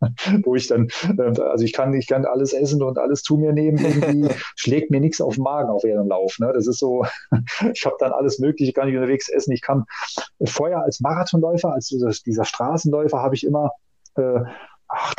wo ich dann, äh, also ich kann, ich kann alles essen und alles zu mir nehmen, irgendwie schlägt mir nichts auf den Magen auf ihren Lauf. Ne? Das ist so, ich habe dann alles Mögliche, kann ich unterwegs essen. Ich kann vorher als Marathonläufer, als dieser Straßenläufer, habe ich immer, äh, ach,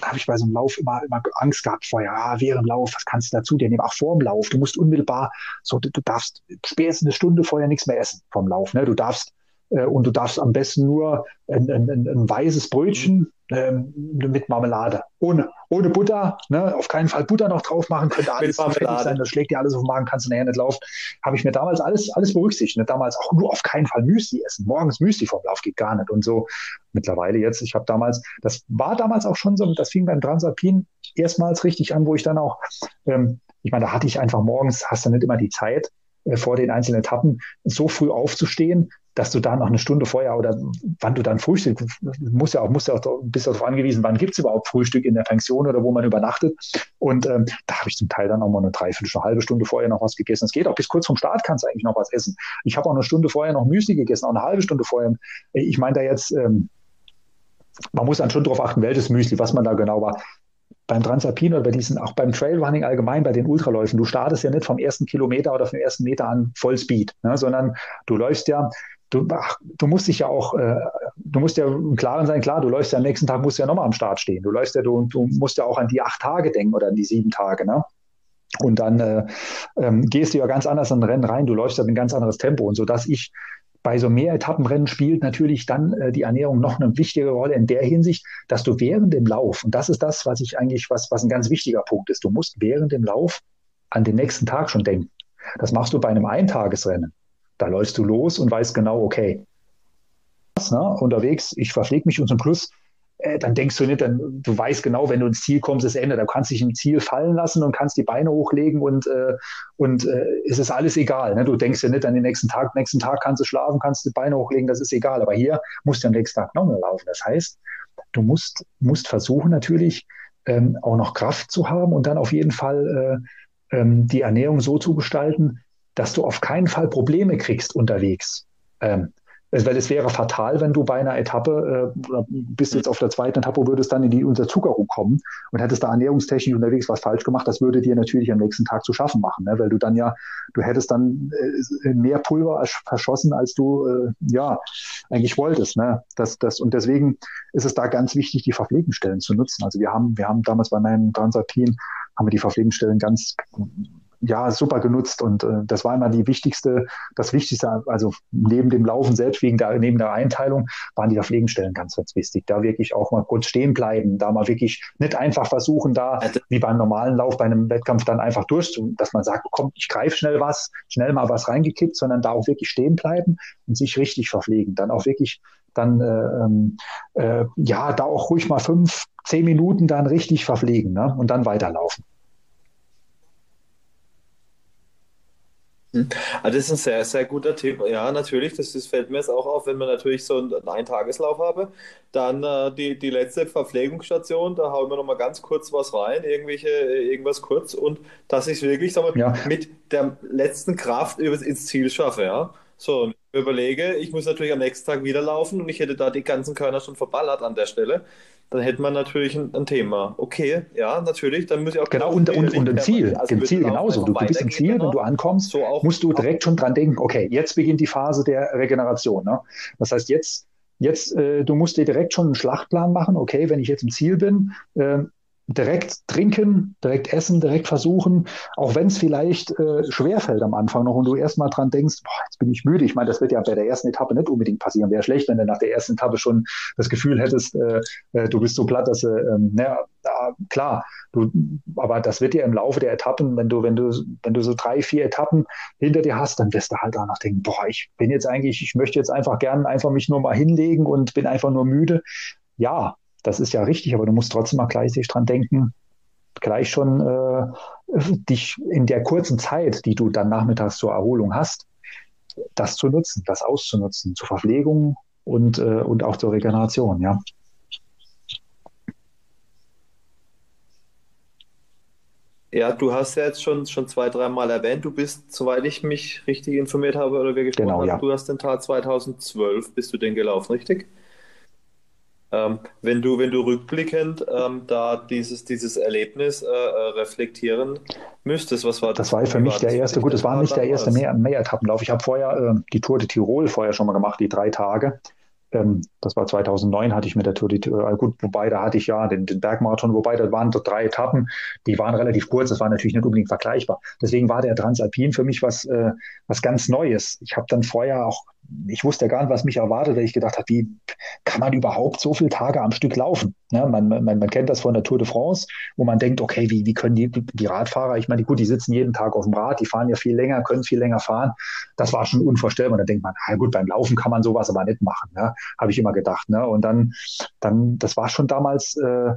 da habe ich bei so einem Lauf immer, immer Angst gehabt vorher, ah, während Lauf, was kannst du dazu dir nehmen? Auch vor dem Lauf, du musst unmittelbar, so, du, du darfst spätestens eine Stunde vorher nichts mehr essen vom Lauf. Ne? Du darfst äh, und du darfst am besten nur ein, ein, ein, ein weißes Brötchen ähm, mit Marmelade, ohne, ohne Butter, ne, auf keinen Fall Butter noch drauf machen, könnte alles fettig sein, das schlägt dir alles auf den Magen, kannst du nachher nicht laufen. Habe ich mir damals alles, alles berücksichtigt. Ne? Damals auch nur auf keinen Fall Müsli essen. Morgens Müsli vom Lauf geht gar nicht und so. Mittlerweile jetzt, ich habe damals, das war damals auch schon so, das fing beim Transalpin erstmals richtig an, wo ich dann auch, ähm, ich meine, da hatte ich einfach morgens, hast du nicht immer die Zeit, äh, vor den einzelnen Etappen so früh aufzustehen, dass du da noch eine Stunde vorher oder wann du dann frühstückst, muss ja auch, muss ja auch, bist darauf angewiesen, wann gibt es überhaupt Frühstück in der Pension oder wo man übernachtet. Und ähm, da habe ich zum Teil dann auch mal eine Dreiviertel, eine halbe Stunde vorher noch was gegessen. Es geht auch bis kurz vorm Start kannst du eigentlich noch was essen. Ich habe auch eine Stunde vorher noch Müsli gegessen, auch eine halbe Stunde vorher. Ich meine da jetzt, ähm, man muss dann schon darauf achten, welches Müsli, was man da genau war beim Transalpin oder bei diesen, auch beim Trailrunning allgemein, bei den Ultraläufen, du startest ja nicht vom ersten Kilometer oder vom ersten Meter an Vollspeed, ne, sondern du läufst ja, du, ach, du musst dich ja auch, äh, du musst ja im Klaren sein, klar, du läufst ja am nächsten Tag, musst ja nochmal am Start stehen. Du läufst ja, du, du musst ja auch an die acht Tage denken oder an die sieben Tage, ne? Und dann äh, ähm, gehst du ja ganz anders in ein Rennen rein, du läufst ja ein ganz anderes Tempo. Und so dass ich bei so mehr Etappenrennen spielt natürlich dann äh, die Ernährung noch eine wichtige Rolle in der Hinsicht, dass du während dem Lauf, und das ist das, was ich eigentlich, was, was ein ganz wichtiger Punkt ist, du musst während dem Lauf an den nächsten Tag schon denken. Das machst du bei einem Eintagesrennen. Da läufst du los und weißt genau, okay, ne, unterwegs, ich verpflege mich und zum Schluss äh, dann denkst du nicht, dann, du weißt genau, wenn du ins Ziel kommst, ist Ende. Da kannst du dich im Ziel fallen lassen und kannst die Beine hochlegen und, äh, und äh, es ist alles egal. Ne? Du denkst ja nicht an den nächsten Tag, nächsten Tag kannst du schlafen, kannst die Beine hochlegen, das ist egal. Aber hier musst du am nächsten Tag nochmal laufen. Das heißt, du musst, musst versuchen natürlich ähm, auch noch Kraft zu haben und dann auf jeden Fall äh, ähm, die Ernährung so zu gestalten, dass du auf keinen Fall Probleme kriegst unterwegs. Ähm, weil es wäre fatal, wenn du bei einer Etappe, äh, bist jetzt auf der zweiten Etappe, würdest dann in die Unterzuckerung kommen und hättest da ernährungstechnisch unterwegs was falsch gemacht, das würde dir natürlich am nächsten Tag zu schaffen machen, ne? weil du dann ja, du hättest dann äh, mehr Pulver verschossen, als du äh, ja eigentlich wolltest. Ne? Das, das, und deswegen ist es da ganz wichtig, die Verpflegungsstellen zu nutzen. Also wir haben, wir haben damals bei meinem Transalpin haben wir die Verpflegungsstellen ganz ja, super genutzt und äh, das war immer die wichtigste, das Wichtigste, also neben dem Laufen selbst, wegen der, neben der Einteilung, waren die Verpflegungsstellen ganz, ganz wichtig. Da wirklich auch mal kurz stehen bleiben, da mal wirklich nicht einfach versuchen, da wie beim normalen Lauf bei einem Wettkampf dann einfach durch, dass man sagt, komm, ich greife schnell was, schnell mal was reingekippt, sondern da auch wirklich stehen bleiben und sich richtig verpflegen. Dann auch wirklich dann äh, ähm, äh, ja, da auch ruhig mal fünf, zehn Minuten dann richtig verpflegen ne? und dann weiterlaufen. Also das ist ein sehr, sehr guter Tipp. Ja, natürlich, das, das fällt mir jetzt auch auf, wenn man natürlich so einen Eintageslauf habe. Dann äh, die, die letzte Verpflegungsstation, da hauen wir nochmal ganz kurz was rein, irgendwelche, irgendwas kurz und dass ich es wirklich sag mal, ja. mit der letzten Kraft ins Ziel schaffe. Ja? So, überlege, ich muss natürlich am nächsten Tag wieder laufen und ich hätte da die ganzen Körner schon verballert an der Stelle dann hätte man natürlich ein, ein, Thema. Okay, ja, natürlich, dann muss ich auch. Genau, und, und, und ein Ziel. Also ein Ziel genauso. Du, du bist im Ziel, wenn du ankommst, so musst du direkt schon dran denken, okay, jetzt beginnt die Phase der Regeneration. Ne? Das heißt, jetzt, jetzt äh, du musst dir direkt schon einen Schlachtplan machen, okay, wenn ich jetzt im Ziel bin, äh, direkt trinken, direkt essen, direkt versuchen, auch wenn es vielleicht äh, schwerfällt am Anfang noch und du erstmal dran denkst, boah, jetzt bin ich müde. Ich meine, das wird ja bei der ersten Etappe nicht unbedingt passieren. Wäre schlecht, wenn du nach der ersten Etappe schon das Gefühl hättest, äh, äh, du bist so platt, dass ähm, naja, klar, du, aber das wird ja im Laufe der Etappen, wenn du, wenn du, wenn du so drei, vier Etappen hinter dir hast, dann wirst du halt noch denken, boah, ich bin jetzt eigentlich, ich möchte jetzt einfach gern einfach mich nur mal hinlegen und bin einfach nur müde. Ja, das ist ja richtig, aber du musst trotzdem mal gleichzeitig dran denken, gleich schon äh, dich in der kurzen Zeit, die du dann nachmittags zur Erholung hast, das zu nutzen, das auszunutzen, zur Verpflegung und, äh, und auch zur Regeneration, ja. Ja, du hast ja jetzt schon, schon zwei, dreimal erwähnt, du bist, soweit ich mich richtig informiert habe oder wir gesprochen genau, haben, ja. du hast den Tag 2012, bist du den gelaufen, richtig? Ähm, wenn du, wenn du rückblickend ähm, da dieses, dieses Erlebnis äh, äh reflektieren müsstest, was war das? Das war für mich der erste, gut, das war nicht der erste Mehr, Mehretappenlauf. Ich habe vorher äh, die Tour de Tirol vorher schon mal gemacht, die drei Tage. Ähm, das war 2009, hatte ich mit der Tour de Tirol, äh, gut, wobei da hatte ich ja den, den Bergmarathon, wobei da waren so drei Etappen, die waren relativ kurz, das war natürlich nicht unbedingt vergleichbar. Deswegen war der Transalpin für mich was, äh, was ganz Neues. Ich habe dann vorher auch ich wusste ja gar nicht, was mich erwartet, weil ich gedacht habe, wie kann man überhaupt so viele Tage am Stück laufen? Ne? Man, man, man kennt das von der Tour de France, wo man denkt, okay, wie, wie können die, die Radfahrer, ich meine, gut, die sitzen jeden Tag auf dem Rad, die fahren ja viel länger, können viel länger fahren. Das war schon unvorstellbar. Da denkt man, na gut, beim Laufen kann man sowas aber nicht machen, ne? habe ich immer gedacht. Ne? Und dann, dann, das war schon damals, äh,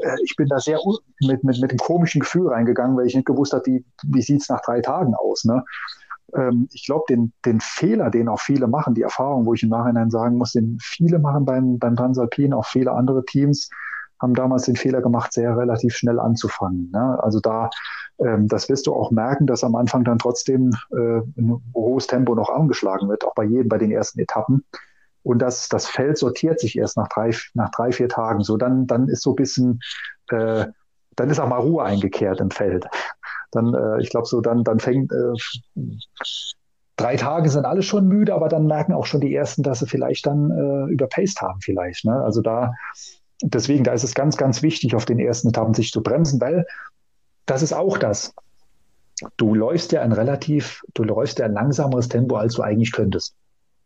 äh ich bin da sehr mit, mit, mit einem komischen Gefühl reingegangen, weil ich nicht gewusst habe, wie, wie sieht es nach drei Tagen aus. Ne? Ähm, ich glaube, den, den Fehler, den auch viele machen, die Erfahrung, wo ich im Nachhinein sagen muss, den viele machen beim, beim Transalpin, auch viele andere Teams, haben damals den Fehler gemacht, sehr relativ schnell anzufangen. Ne? Also da, ähm, das wirst du auch merken, dass am Anfang dann trotzdem äh, ein hohes Tempo noch angeschlagen wird, auch bei jedem, bei den ersten Etappen. Und das, das Feld sortiert sich erst nach drei, nach drei, vier Tagen. So, dann, dann ist so ein bisschen, äh, dann ist auch mal Ruhe eingekehrt im Feld dann, äh, ich glaube, so dann, dann fängt äh, drei Tage sind alle schon müde, aber dann merken auch schon die ersten, dass sie vielleicht dann äh, überpaced haben, vielleicht. Ne? Also da, deswegen, da ist es ganz, ganz wichtig, auf den ersten Etappen sich zu bremsen, weil das ist auch das. Du läufst ja ein relativ, du läufst ja ein langsameres Tempo, als du eigentlich könntest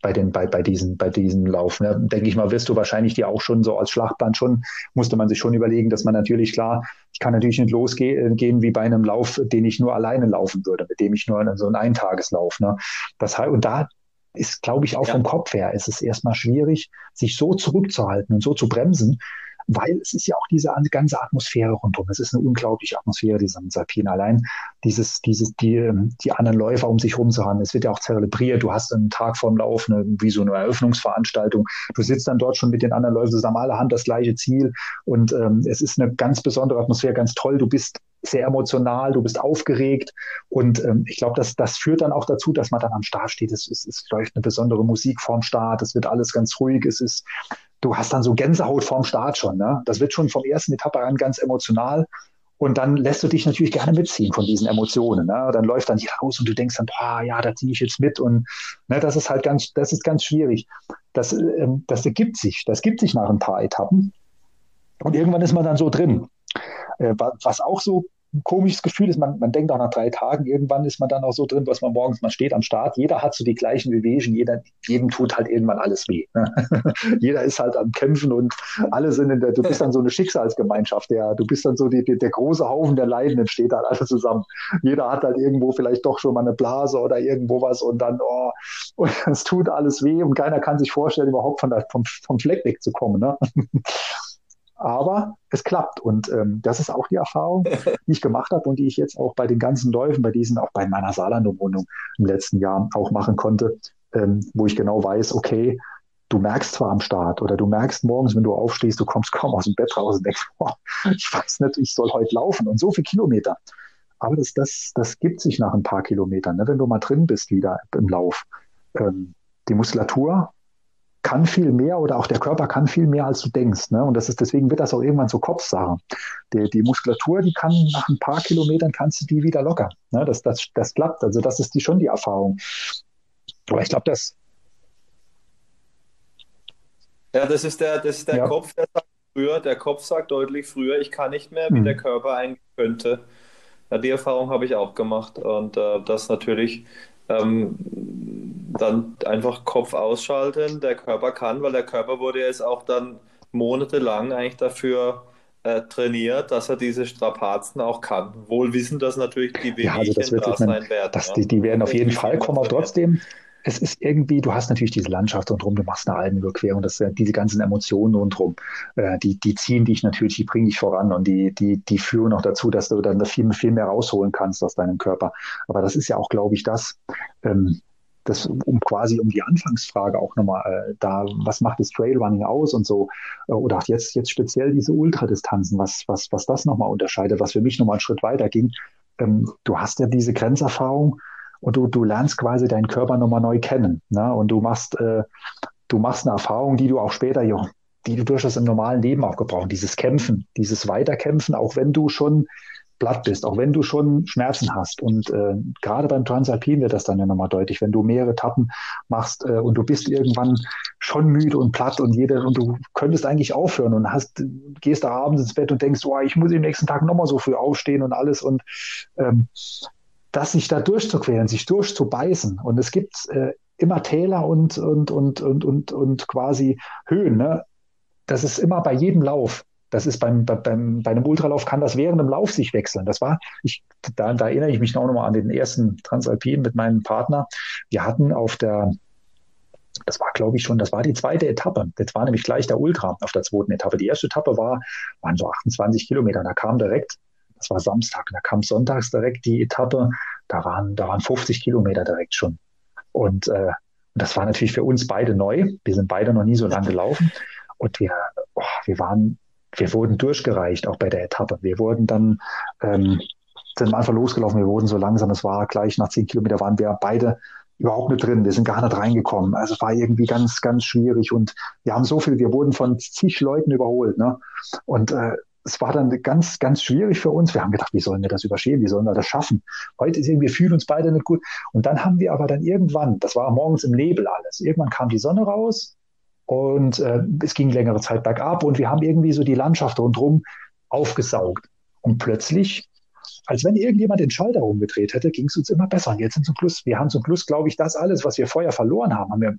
bei, den, bei, bei, diesen, bei diesen Lauf. Ne? Denke ich mal, wirst du wahrscheinlich dir auch schon so als Schlachtplan schon, musste man sich schon überlegen, dass man natürlich klar, ich kann natürlich nicht losgehen wie bei einem Lauf, den ich nur alleine laufen würde, mit dem ich nur so einen Eintageslauf. Ne? Das, und da ist, glaube ich, auch ja. vom Kopf her, ist es erstmal schwierig, sich so zurückzuhalten und so zu bremsen, weil es ist ja auch diese ganze Atmosphäre rundum. Es ist eine unglaubliche Atmosphäre, dieser Alpin. Allein dieses, dieses, die, ähm, die anderen Läufer um sich rum zu haben. Es wird ja auch zelebriert. Du hast einen Tag vorm Lauf, eine, wie so eine Eröffnungsveranstaltung. Du sitzt dann dort schon mit den anderen Läufern zusammen. Alle haben das gleiche Ziel. Und ähm, es ist eine ganz besondere Atmosphäre, ganz toll. Du bist sehr emotional, du bist aufgeregt und ähm, ich glaube, das, das führt dann auch dazu, dass man dann am Start steht. Es, es, es läuft eine besondere Musik vorm Start, es wird alles ganz ruhig, es ist, du hast dann so Gänsehaut vorm Start schon. Ne? Das wird schon vom ersten Etappe an ganz emotional. Und dann lässt du dich natürlich gerne mitziehen von diesen Emotionen. Ne? Dann läuft dann hier raus und du denkst dann, boah, ja, da ziehe ich jetzt mit. Und ne, das ist halt ganz, das ist ganz schwierig. Das, ähm, das ergibt sich, das gibt sich nach ein paar Etappen. Und irgendwann ist man dann so drin. Äh, was auch so ein komisches Gefühl ist, man, man denkt auch nach drei Tagen, irgendwann ist man dann auch so drin, was man morgens, man steht am Start, jeder hat so die gleichen Bewegungen, jeder, jedem tut halt irgendwann alles weh. Ne? jeder ist halt am Kämpfen und alle sind in der, du bist dann so eine Schicksalsgemeinschaft, der, du bist dann so die, die, der große Haufen der Leidenden steht halt alle zusammen. Jeder hat halt irgendwo vielleicht doch schon mal eine Blase oder irgendwo was und dann, oh, und es tut alles weh und keiner kann sich vorstellen, überhaupt von der, vom, vom Fleck wegzukommen. Ne? aber es klappt. Und ähm, das ist auch die Erfahrung, die ich gemacht habe und die ich jetzt auch bei den ganzen Läufen, bei diesen, auch bei meiner Saarland-Umrundung im letzten Jahr auch machen konnte, ähm, wo ich genau weiß, okay, du merkst zwar am Start oder du merkst morgens, wenn du aufstehst, du kommst kaum aus dem Bett raus und denkst, boah, ich weiß nicht, ich soll heute laufen und so viele Kilometer. Aber das, das, das gibt sich nach ein paar Kilometern, ne? wenn du mal drin bist wieder im Lauf. Ähm, die Muskulatur kann viel mehr oder auch der Körper kann viel mehr, als du denkst. Ne? Und das ist, deswegen wird das auch irgendwann zur Kopfsache. Die, die Muskulatur, die kann nach ein paar Kilometern kannst du die wieder lockern. Ne? Das, das, das klappt. Also das ist die schon die Erfahrung. Aber ich glaube, das. Ja, das ist der, das ist der ja. Kopf, der sagt früher, der Kopf sagt deutlich früher, ich kann nicht mehr, wie mhm. der Körper eigentlich könnte. Ja, die Erfahrung habe ich auch gemacht. Und äh, das natürlich ähm, dann einfach Kopf ausschalten. Der Körper kann, weil der Körper wurde jetzt auch dann monatelang eigentlich dafür äh, trainiert, dass er diese Strapazen auch kann. Wohl wissen, dass natürlich die Wehwehchen ja, also das wird da sein werden. Das, ja. die, die werden auf jeden Fall kommen, aber trotzdem, es ist irgendwie, du hast natürlich diese Landschaft rundherum, du machst eine Alpenüberquerung, das, diese ganzen Emotionen rundherum, äh, die, die ziehen dich natürlich, die bringen dich voran und die, die, die führen auch dazu, dass du dann viel, viel mehr rausholen kannst aus deinem Körper. Aber das ist ja auch, glaube ich, das, ähm, das, um quasi um die Anfangsfrage auch nochmal äh, da, was macht das Trailrunning aus und so, äh, oder auch jetzt, jetzt speziell diese Ultradistanzen, was, was, was das nochmal unterscheidet, was für mich nochmal einen Schritt weiter ging. Ähm, du hast ja diese Grenzerfahrung, und du, du lernst quasi deinen Körper nochmal neu kennen. Ne? Und du machst, äh, du machst eine Erfahrung, die du auch später, jo, die du durchaus im normalen Leben auch gebrauchst. Dieses Kämpfen, dieses Weiterkämpfen, auch wenn du schon platt bist, auch wenn du schon Schmerzen hast. Und äh, gerade beim Transalpin wird das dann ja nochmal deutlich, wenn du mehrere Etappen machst äh, und du bist irgendwann schon müde und platt und jeder und du könntest eigentlich aufhören und hast, gehst da abends ins Bett und denkst, oh, ich muss am nächsten Tag nochmal so früh aufstehen und alles. Und ähm, das sich da durchzuquälen, sich durchzubeißen. Und es gibt, äh, immer Täler und, und, und, und, und, und quasi Höhen. Ne? Das ist immer bei jedem Lauf. Das ist beim, beim, bei einem Ultralauf kann das während dem Lauf sich wechseln. Das war, ich, da, da erinnere ich mich auch nochmal an den ersten Transalpin mit meinem Partner. Wir hatten auf der, das war, glaube ich, schon, das war die zweite Etappe. Das war nämlich gleich der Ultra auf der zweiten Etappe. Die erste Etappe war, waren so 28 Kilometer. Da kam direkt, das war Samstag, da kam sonntags direkt die Etappe. Da waren, da waren 50 Kilometer direkt schon. Und äh, das war natürlich für uns beide neu. Wir sind beide noch nie so lange gelaufen. Und wir, oh, wir waren, wir wurden durchgereicht, auch bei der Etappe. Wir wurden dann, ähm, sind einfach losgelaufen. Wir wurden so langsam. Es war gleich nach zehn Kilometern waren wir beide überhaupt nicht drin. Wir sind gar nicht reingekommen. Also es war irgendwie ganz, ganz schwierig und wir haben so viel, wir wurden von zig Leuten überholt. Ne? Und äh, es war dann ganz, ganz schwierig für uns. Wir haben gedacht, wie sollen wir das überstehen? Wie sollen wir das schaffen? Heute ist irgendwie, wir fühlen uns beide nicht gut. Und dann haben wir aber dann irgendwann, das war morgens im Nebel alles, irgendwann kam die Sonne raus und äh, es ging längere Zeit bergab und wir haben irgendwie so die Landschaft rundherum aufgesaugt. Und plötzlich als wenn irgendjemand den Schalter umgedreht hätte, ging es uns immer besser. Und jetzt sind zum Schluss, wir haben zum Schluss, glaube ich, das alles, was wir vorher verloren haben, haben wir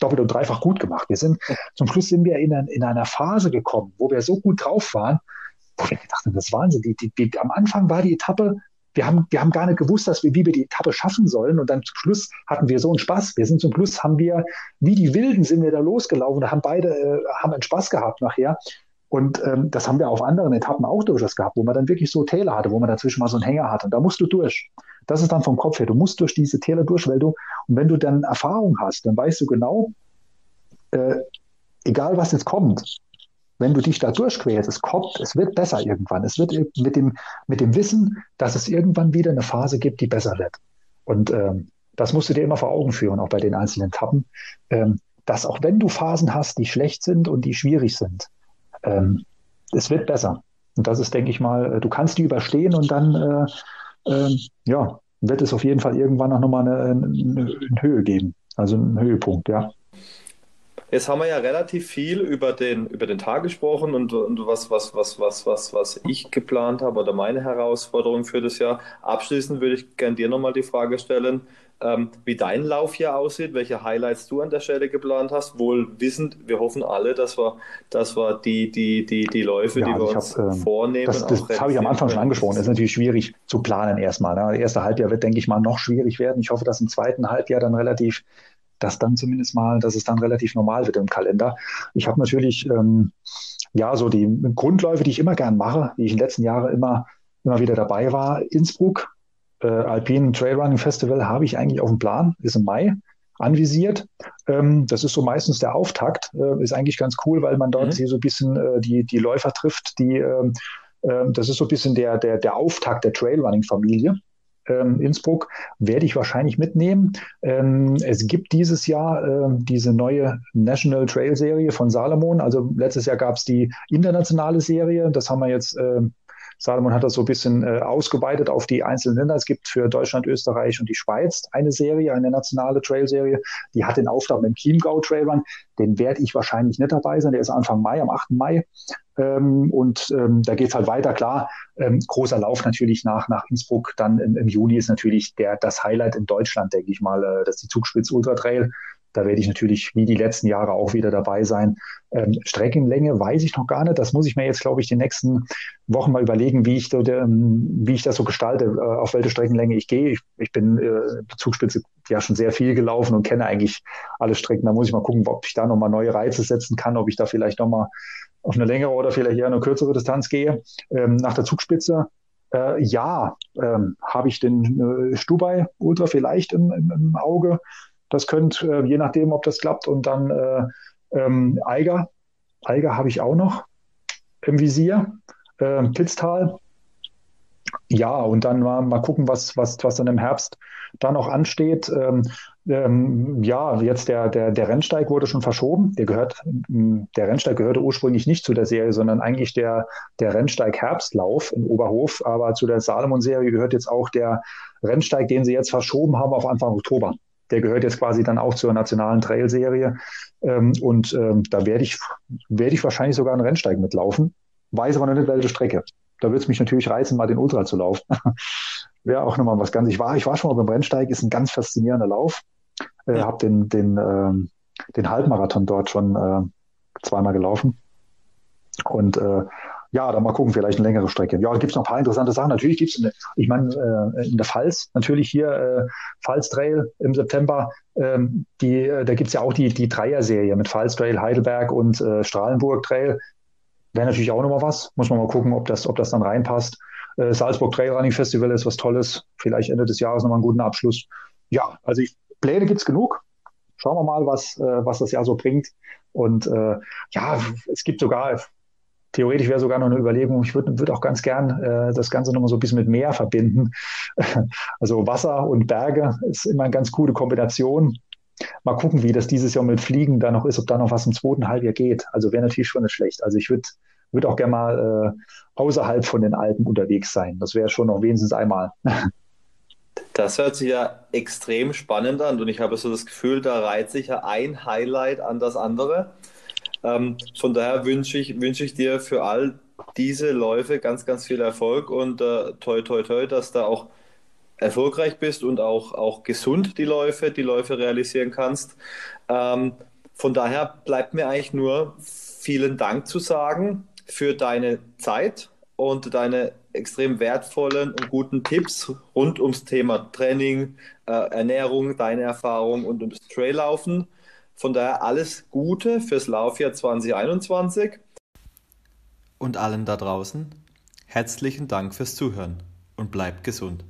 doppelt und dreifach gut gemacht. Wir sind, zum Schluss sind wir in, ein, in einer Phase gekommen, wo wir so gut drauf waren, wo wir gedacht haben, das ist Wahnsinn. Die, die, die, am Anfang war die Etappe, wir haben, wir haben gar nicht gewusst, dass wir, wie wir die Etappe schaffen sollen. Und dann zum Schluss hatten wir so einen Spaß. Wir sind zum Schluss, haben wir, wie die Wilden sind wir da losgelaufen, da haben beide, äh, haben einen Spaß gehabt nachher. Und ähm, das haben wir auf anderen Etappen auch durchaus gehabt, wo man dann wirklich so Täler hatte, wo man dazwischen mal so einen Hänger hatte. Und da musst du durch. Das ist dann vom Kopf her. Du musst durch diese Täler durch, weil du, und wenn du dann Erfahrung hast, dann weißt du genau, äh, egal was jetzt kommt, wenn du dich da durchquälst, es kommt, es wird besser irgendwann. Es wird mit dem, mit dem Wissen, dass es irgendwann wieder eine Phase gibt, die besser wird. Und ähm, das musst du dir immer vor Augen führen, auch bei den einzelnen Etappen, ähm, dass auch wenn du Phasen hast, die schlecht sind und die schwierig sind, ähm, es wird besser. Und das ist, denke ich mal, äh, du kannst die überstehen und dann, äh, äh, ja, wird es auf jeden Fall irgendwann auch nochmal eine, eine, eine Höhe geben. Also einen Höhepunkt, ja. Jetzt haben wir ja relativ viel über den, über den Tag gesprochen und, und was, was, was, was, was, was ich geplant habe oder meine Herausforderung für das Jahr. Abschließend würde ich gerne dir nochmal die Frage stellen, ähm, wie dein Lauf hier aussieht, welche Highlights du an der Stelle geplant hast. Wohl wissend, wir hoffen alle, dass wir, dass wir die, die, die, die Läufe, ja, die wir uns hab, ähm, vornehmen. Das, das, das habe ich am Anfang schon angesprochen. Das ist natürlich schwierig zu planen erstmal. Ne? Das erste Halbjahr wird, denke ich mal, noch schwierig werden. Ich hoffe, dass im zweiten Halbjahr dann relativ dass dann zumindest mal, dass es dann relativ normal wird im Kalender. Ich habe natürlich ähm, ja so die Grundläufe, die ich immer gern mache, die ich in den letzten Jahren immer, immer wieder dabei war. Innsbruck, äh, Alpine Trailrunning Festival habe ich eigentlich auf dem Plan, ist im Mai anvisiert. Ähm, das ist so meistens der Auftakt, äh, ist eigentlich ganz cool, weil man dort mhm. so ein bisschen äh, die, die Läufer trifft, die äh, das ist so ein bisschen der, der, der Auftakt der Trailrunning-Familie. Ähm, Innsbruck werde ich wahrscheinlich mitnehmen. Ähm, es gibt dieses Jahr äh, diese neue National Trail Serie von Salomon. Also letztes Jahr gab es die internationale Serie. Das haben wir jetzt äh, Salomon hat das so ein bisschen äh, ausgeweitet auf die einzelnen Länder. Es gibt für Deutschland, Österreich und die Schweiz eine Serie, eine nationale Trail-Serie. Die hat den Auftrag mit dem Chiemgau Trailrun. Den werde ich wahrscheinlich nicht dabei sein. Der ist Anfang Mai, am 8. Mai. Ähm, und ähm, da geht es halt weiter, klar. Ähm, großer Lauf natürlich nach, nach Innsbruck. Dann im, im, Juni ist natürlich der, das Highlight in Deutschland, denke ich mal, äh, das ist die Zugspitz Ultra Trail. Da werde ich natürlich wie die letzten Jahre auch wieder dabei sein. Ähm, Streckenlänge weiß ich noch gar nicht. Das muss ich mir jetzt, glaube ich, die nächsten Wochen mal überlegen, wie ich, ähm, wie ich das so gestalte, äh, auf welche Streckenlänge ich gehe. Ich, ich bin äh, Zugspitze ja schon sehr viel gelaufen und kenne eigentlich alle Strecken. Da muss ich mal gucken, ob ich da nochmal neue Reize setzen kann, ob ich da vielleicht nochmal auf eine längere oder vielleicht eher eine kürzere Distanz gehe. Ähm, nach der Zugspitze äh, ja, ähm, habe ich den äh, Stubai Ultra vielleicht im, im, im Auge. Das könnte, äh, je nachdem, ob das klappt. Und dann äh, ähm, Eiger. Eiger habe ich auch noch im Visier. Äh, Pitztal. Ja, und dann mal, mal gucken, was, was, was dann im Herbst da noch ansteht. Ähm, ähm, ja, jetzt der, der, der Rennsteig wurde schon verschoben. Der gehört, der Rennsteig gehörte ursprünglich nicht zu der Serie, sondern eigentlich der, der Rennsteig Herbstlauf in Oberhof. Aber zu der Salomon-Serie gehört jetzt auch der Rennsteig, den sie jetzt verschoben haben auf Anfang Oktober. Der gehört jetzt quasi dann auch zur nationalen Trail-Serie. Ähm, und ähm, da werde ich, werde ich wahrscheinlich sogar einen Rennsteig mitlaufen. Weiß aber noch nicht, welche Strecke. Da würde es mich natürlich reizen, mal den Ultra zu laufen. Wäre auch nochmal was ganz. Ich war, ich war schon mal beim Rennsteig, ist ein ganz faszinierender Lauf. Äh, habe den, den, ähm, den Halbmarathon dort schon äh, zweimal gelaufen. Und äh, ja, dann mal gucken, vielleicht eine längere Strecke. Ja, gibt es noch ein paar interessante Sachen. Natürlich gibt es, ich meine, äh, in der Pfalz, natürlich hier äh, Pfalz Trail im September, ähm, die, äh, da gibt es ja auch die, die Dreier-Serie mit Pfalz Trail, Heidelberg und äh, Strahlenburg Trail. Wäre natürlich auch nochmal was. Muss man mal gucken, ob das, ob das dann reinpasst. Äh, Salzburg Trail Running Festival ist was Tolles. Vielleicht Ende des Jahres nochmal einen guten Abschluss. Ja, also ich, Pläne gibt es genug. Schauen wir mal, was, äh, was das Jahr so bringt. Und äh, ja, es gibt sogar, theoretisch wäre sogar noch eine Überlegung, ich würde würd auch ganz gern äh, das Ganze nochmal so ein bisschen mit Meer verbinden. also Wasser und Berge ist immer eine ganz coole Kombination. Mal gucken, wie das dieses Jahr mit Fliegen da noch ist, ob da noch was im zweiten Halbjahr geht. Also wäre natürlich schon nicht schlecht. Also ich würde würd auch gerne mal äh, außerhalb von den Alpen unterwegs sein. Das wäre schon noch wenigstens einmal. Das hört sich ja extrem spannend an und ich habe so das Gefühl, da reiht sich ja ein Highlight an das andere. Ähm, von daher wünsche ich, wünsche ich dir für all diese Läufe ganz, ganz viel Erfolg und äh, toi, toi, toi, dass da auch erfolgreich bist und auch, auch gesund die Läufe, die Läufe realisieren kannst. Ähm, von daher bleibt mir eigentlich nur vielen Dank zu sagen für deine Zeit und deine extrem wertvollen und guten Tipps rund ums Thema Training, äh, Ernährung, deine Erfahrung und ums Traillaufen. Von daher alles Gute fürs Laufjahr 2021. Und allen da draußen, herzlichen Dank fürs Zuhören und bleibt gesund.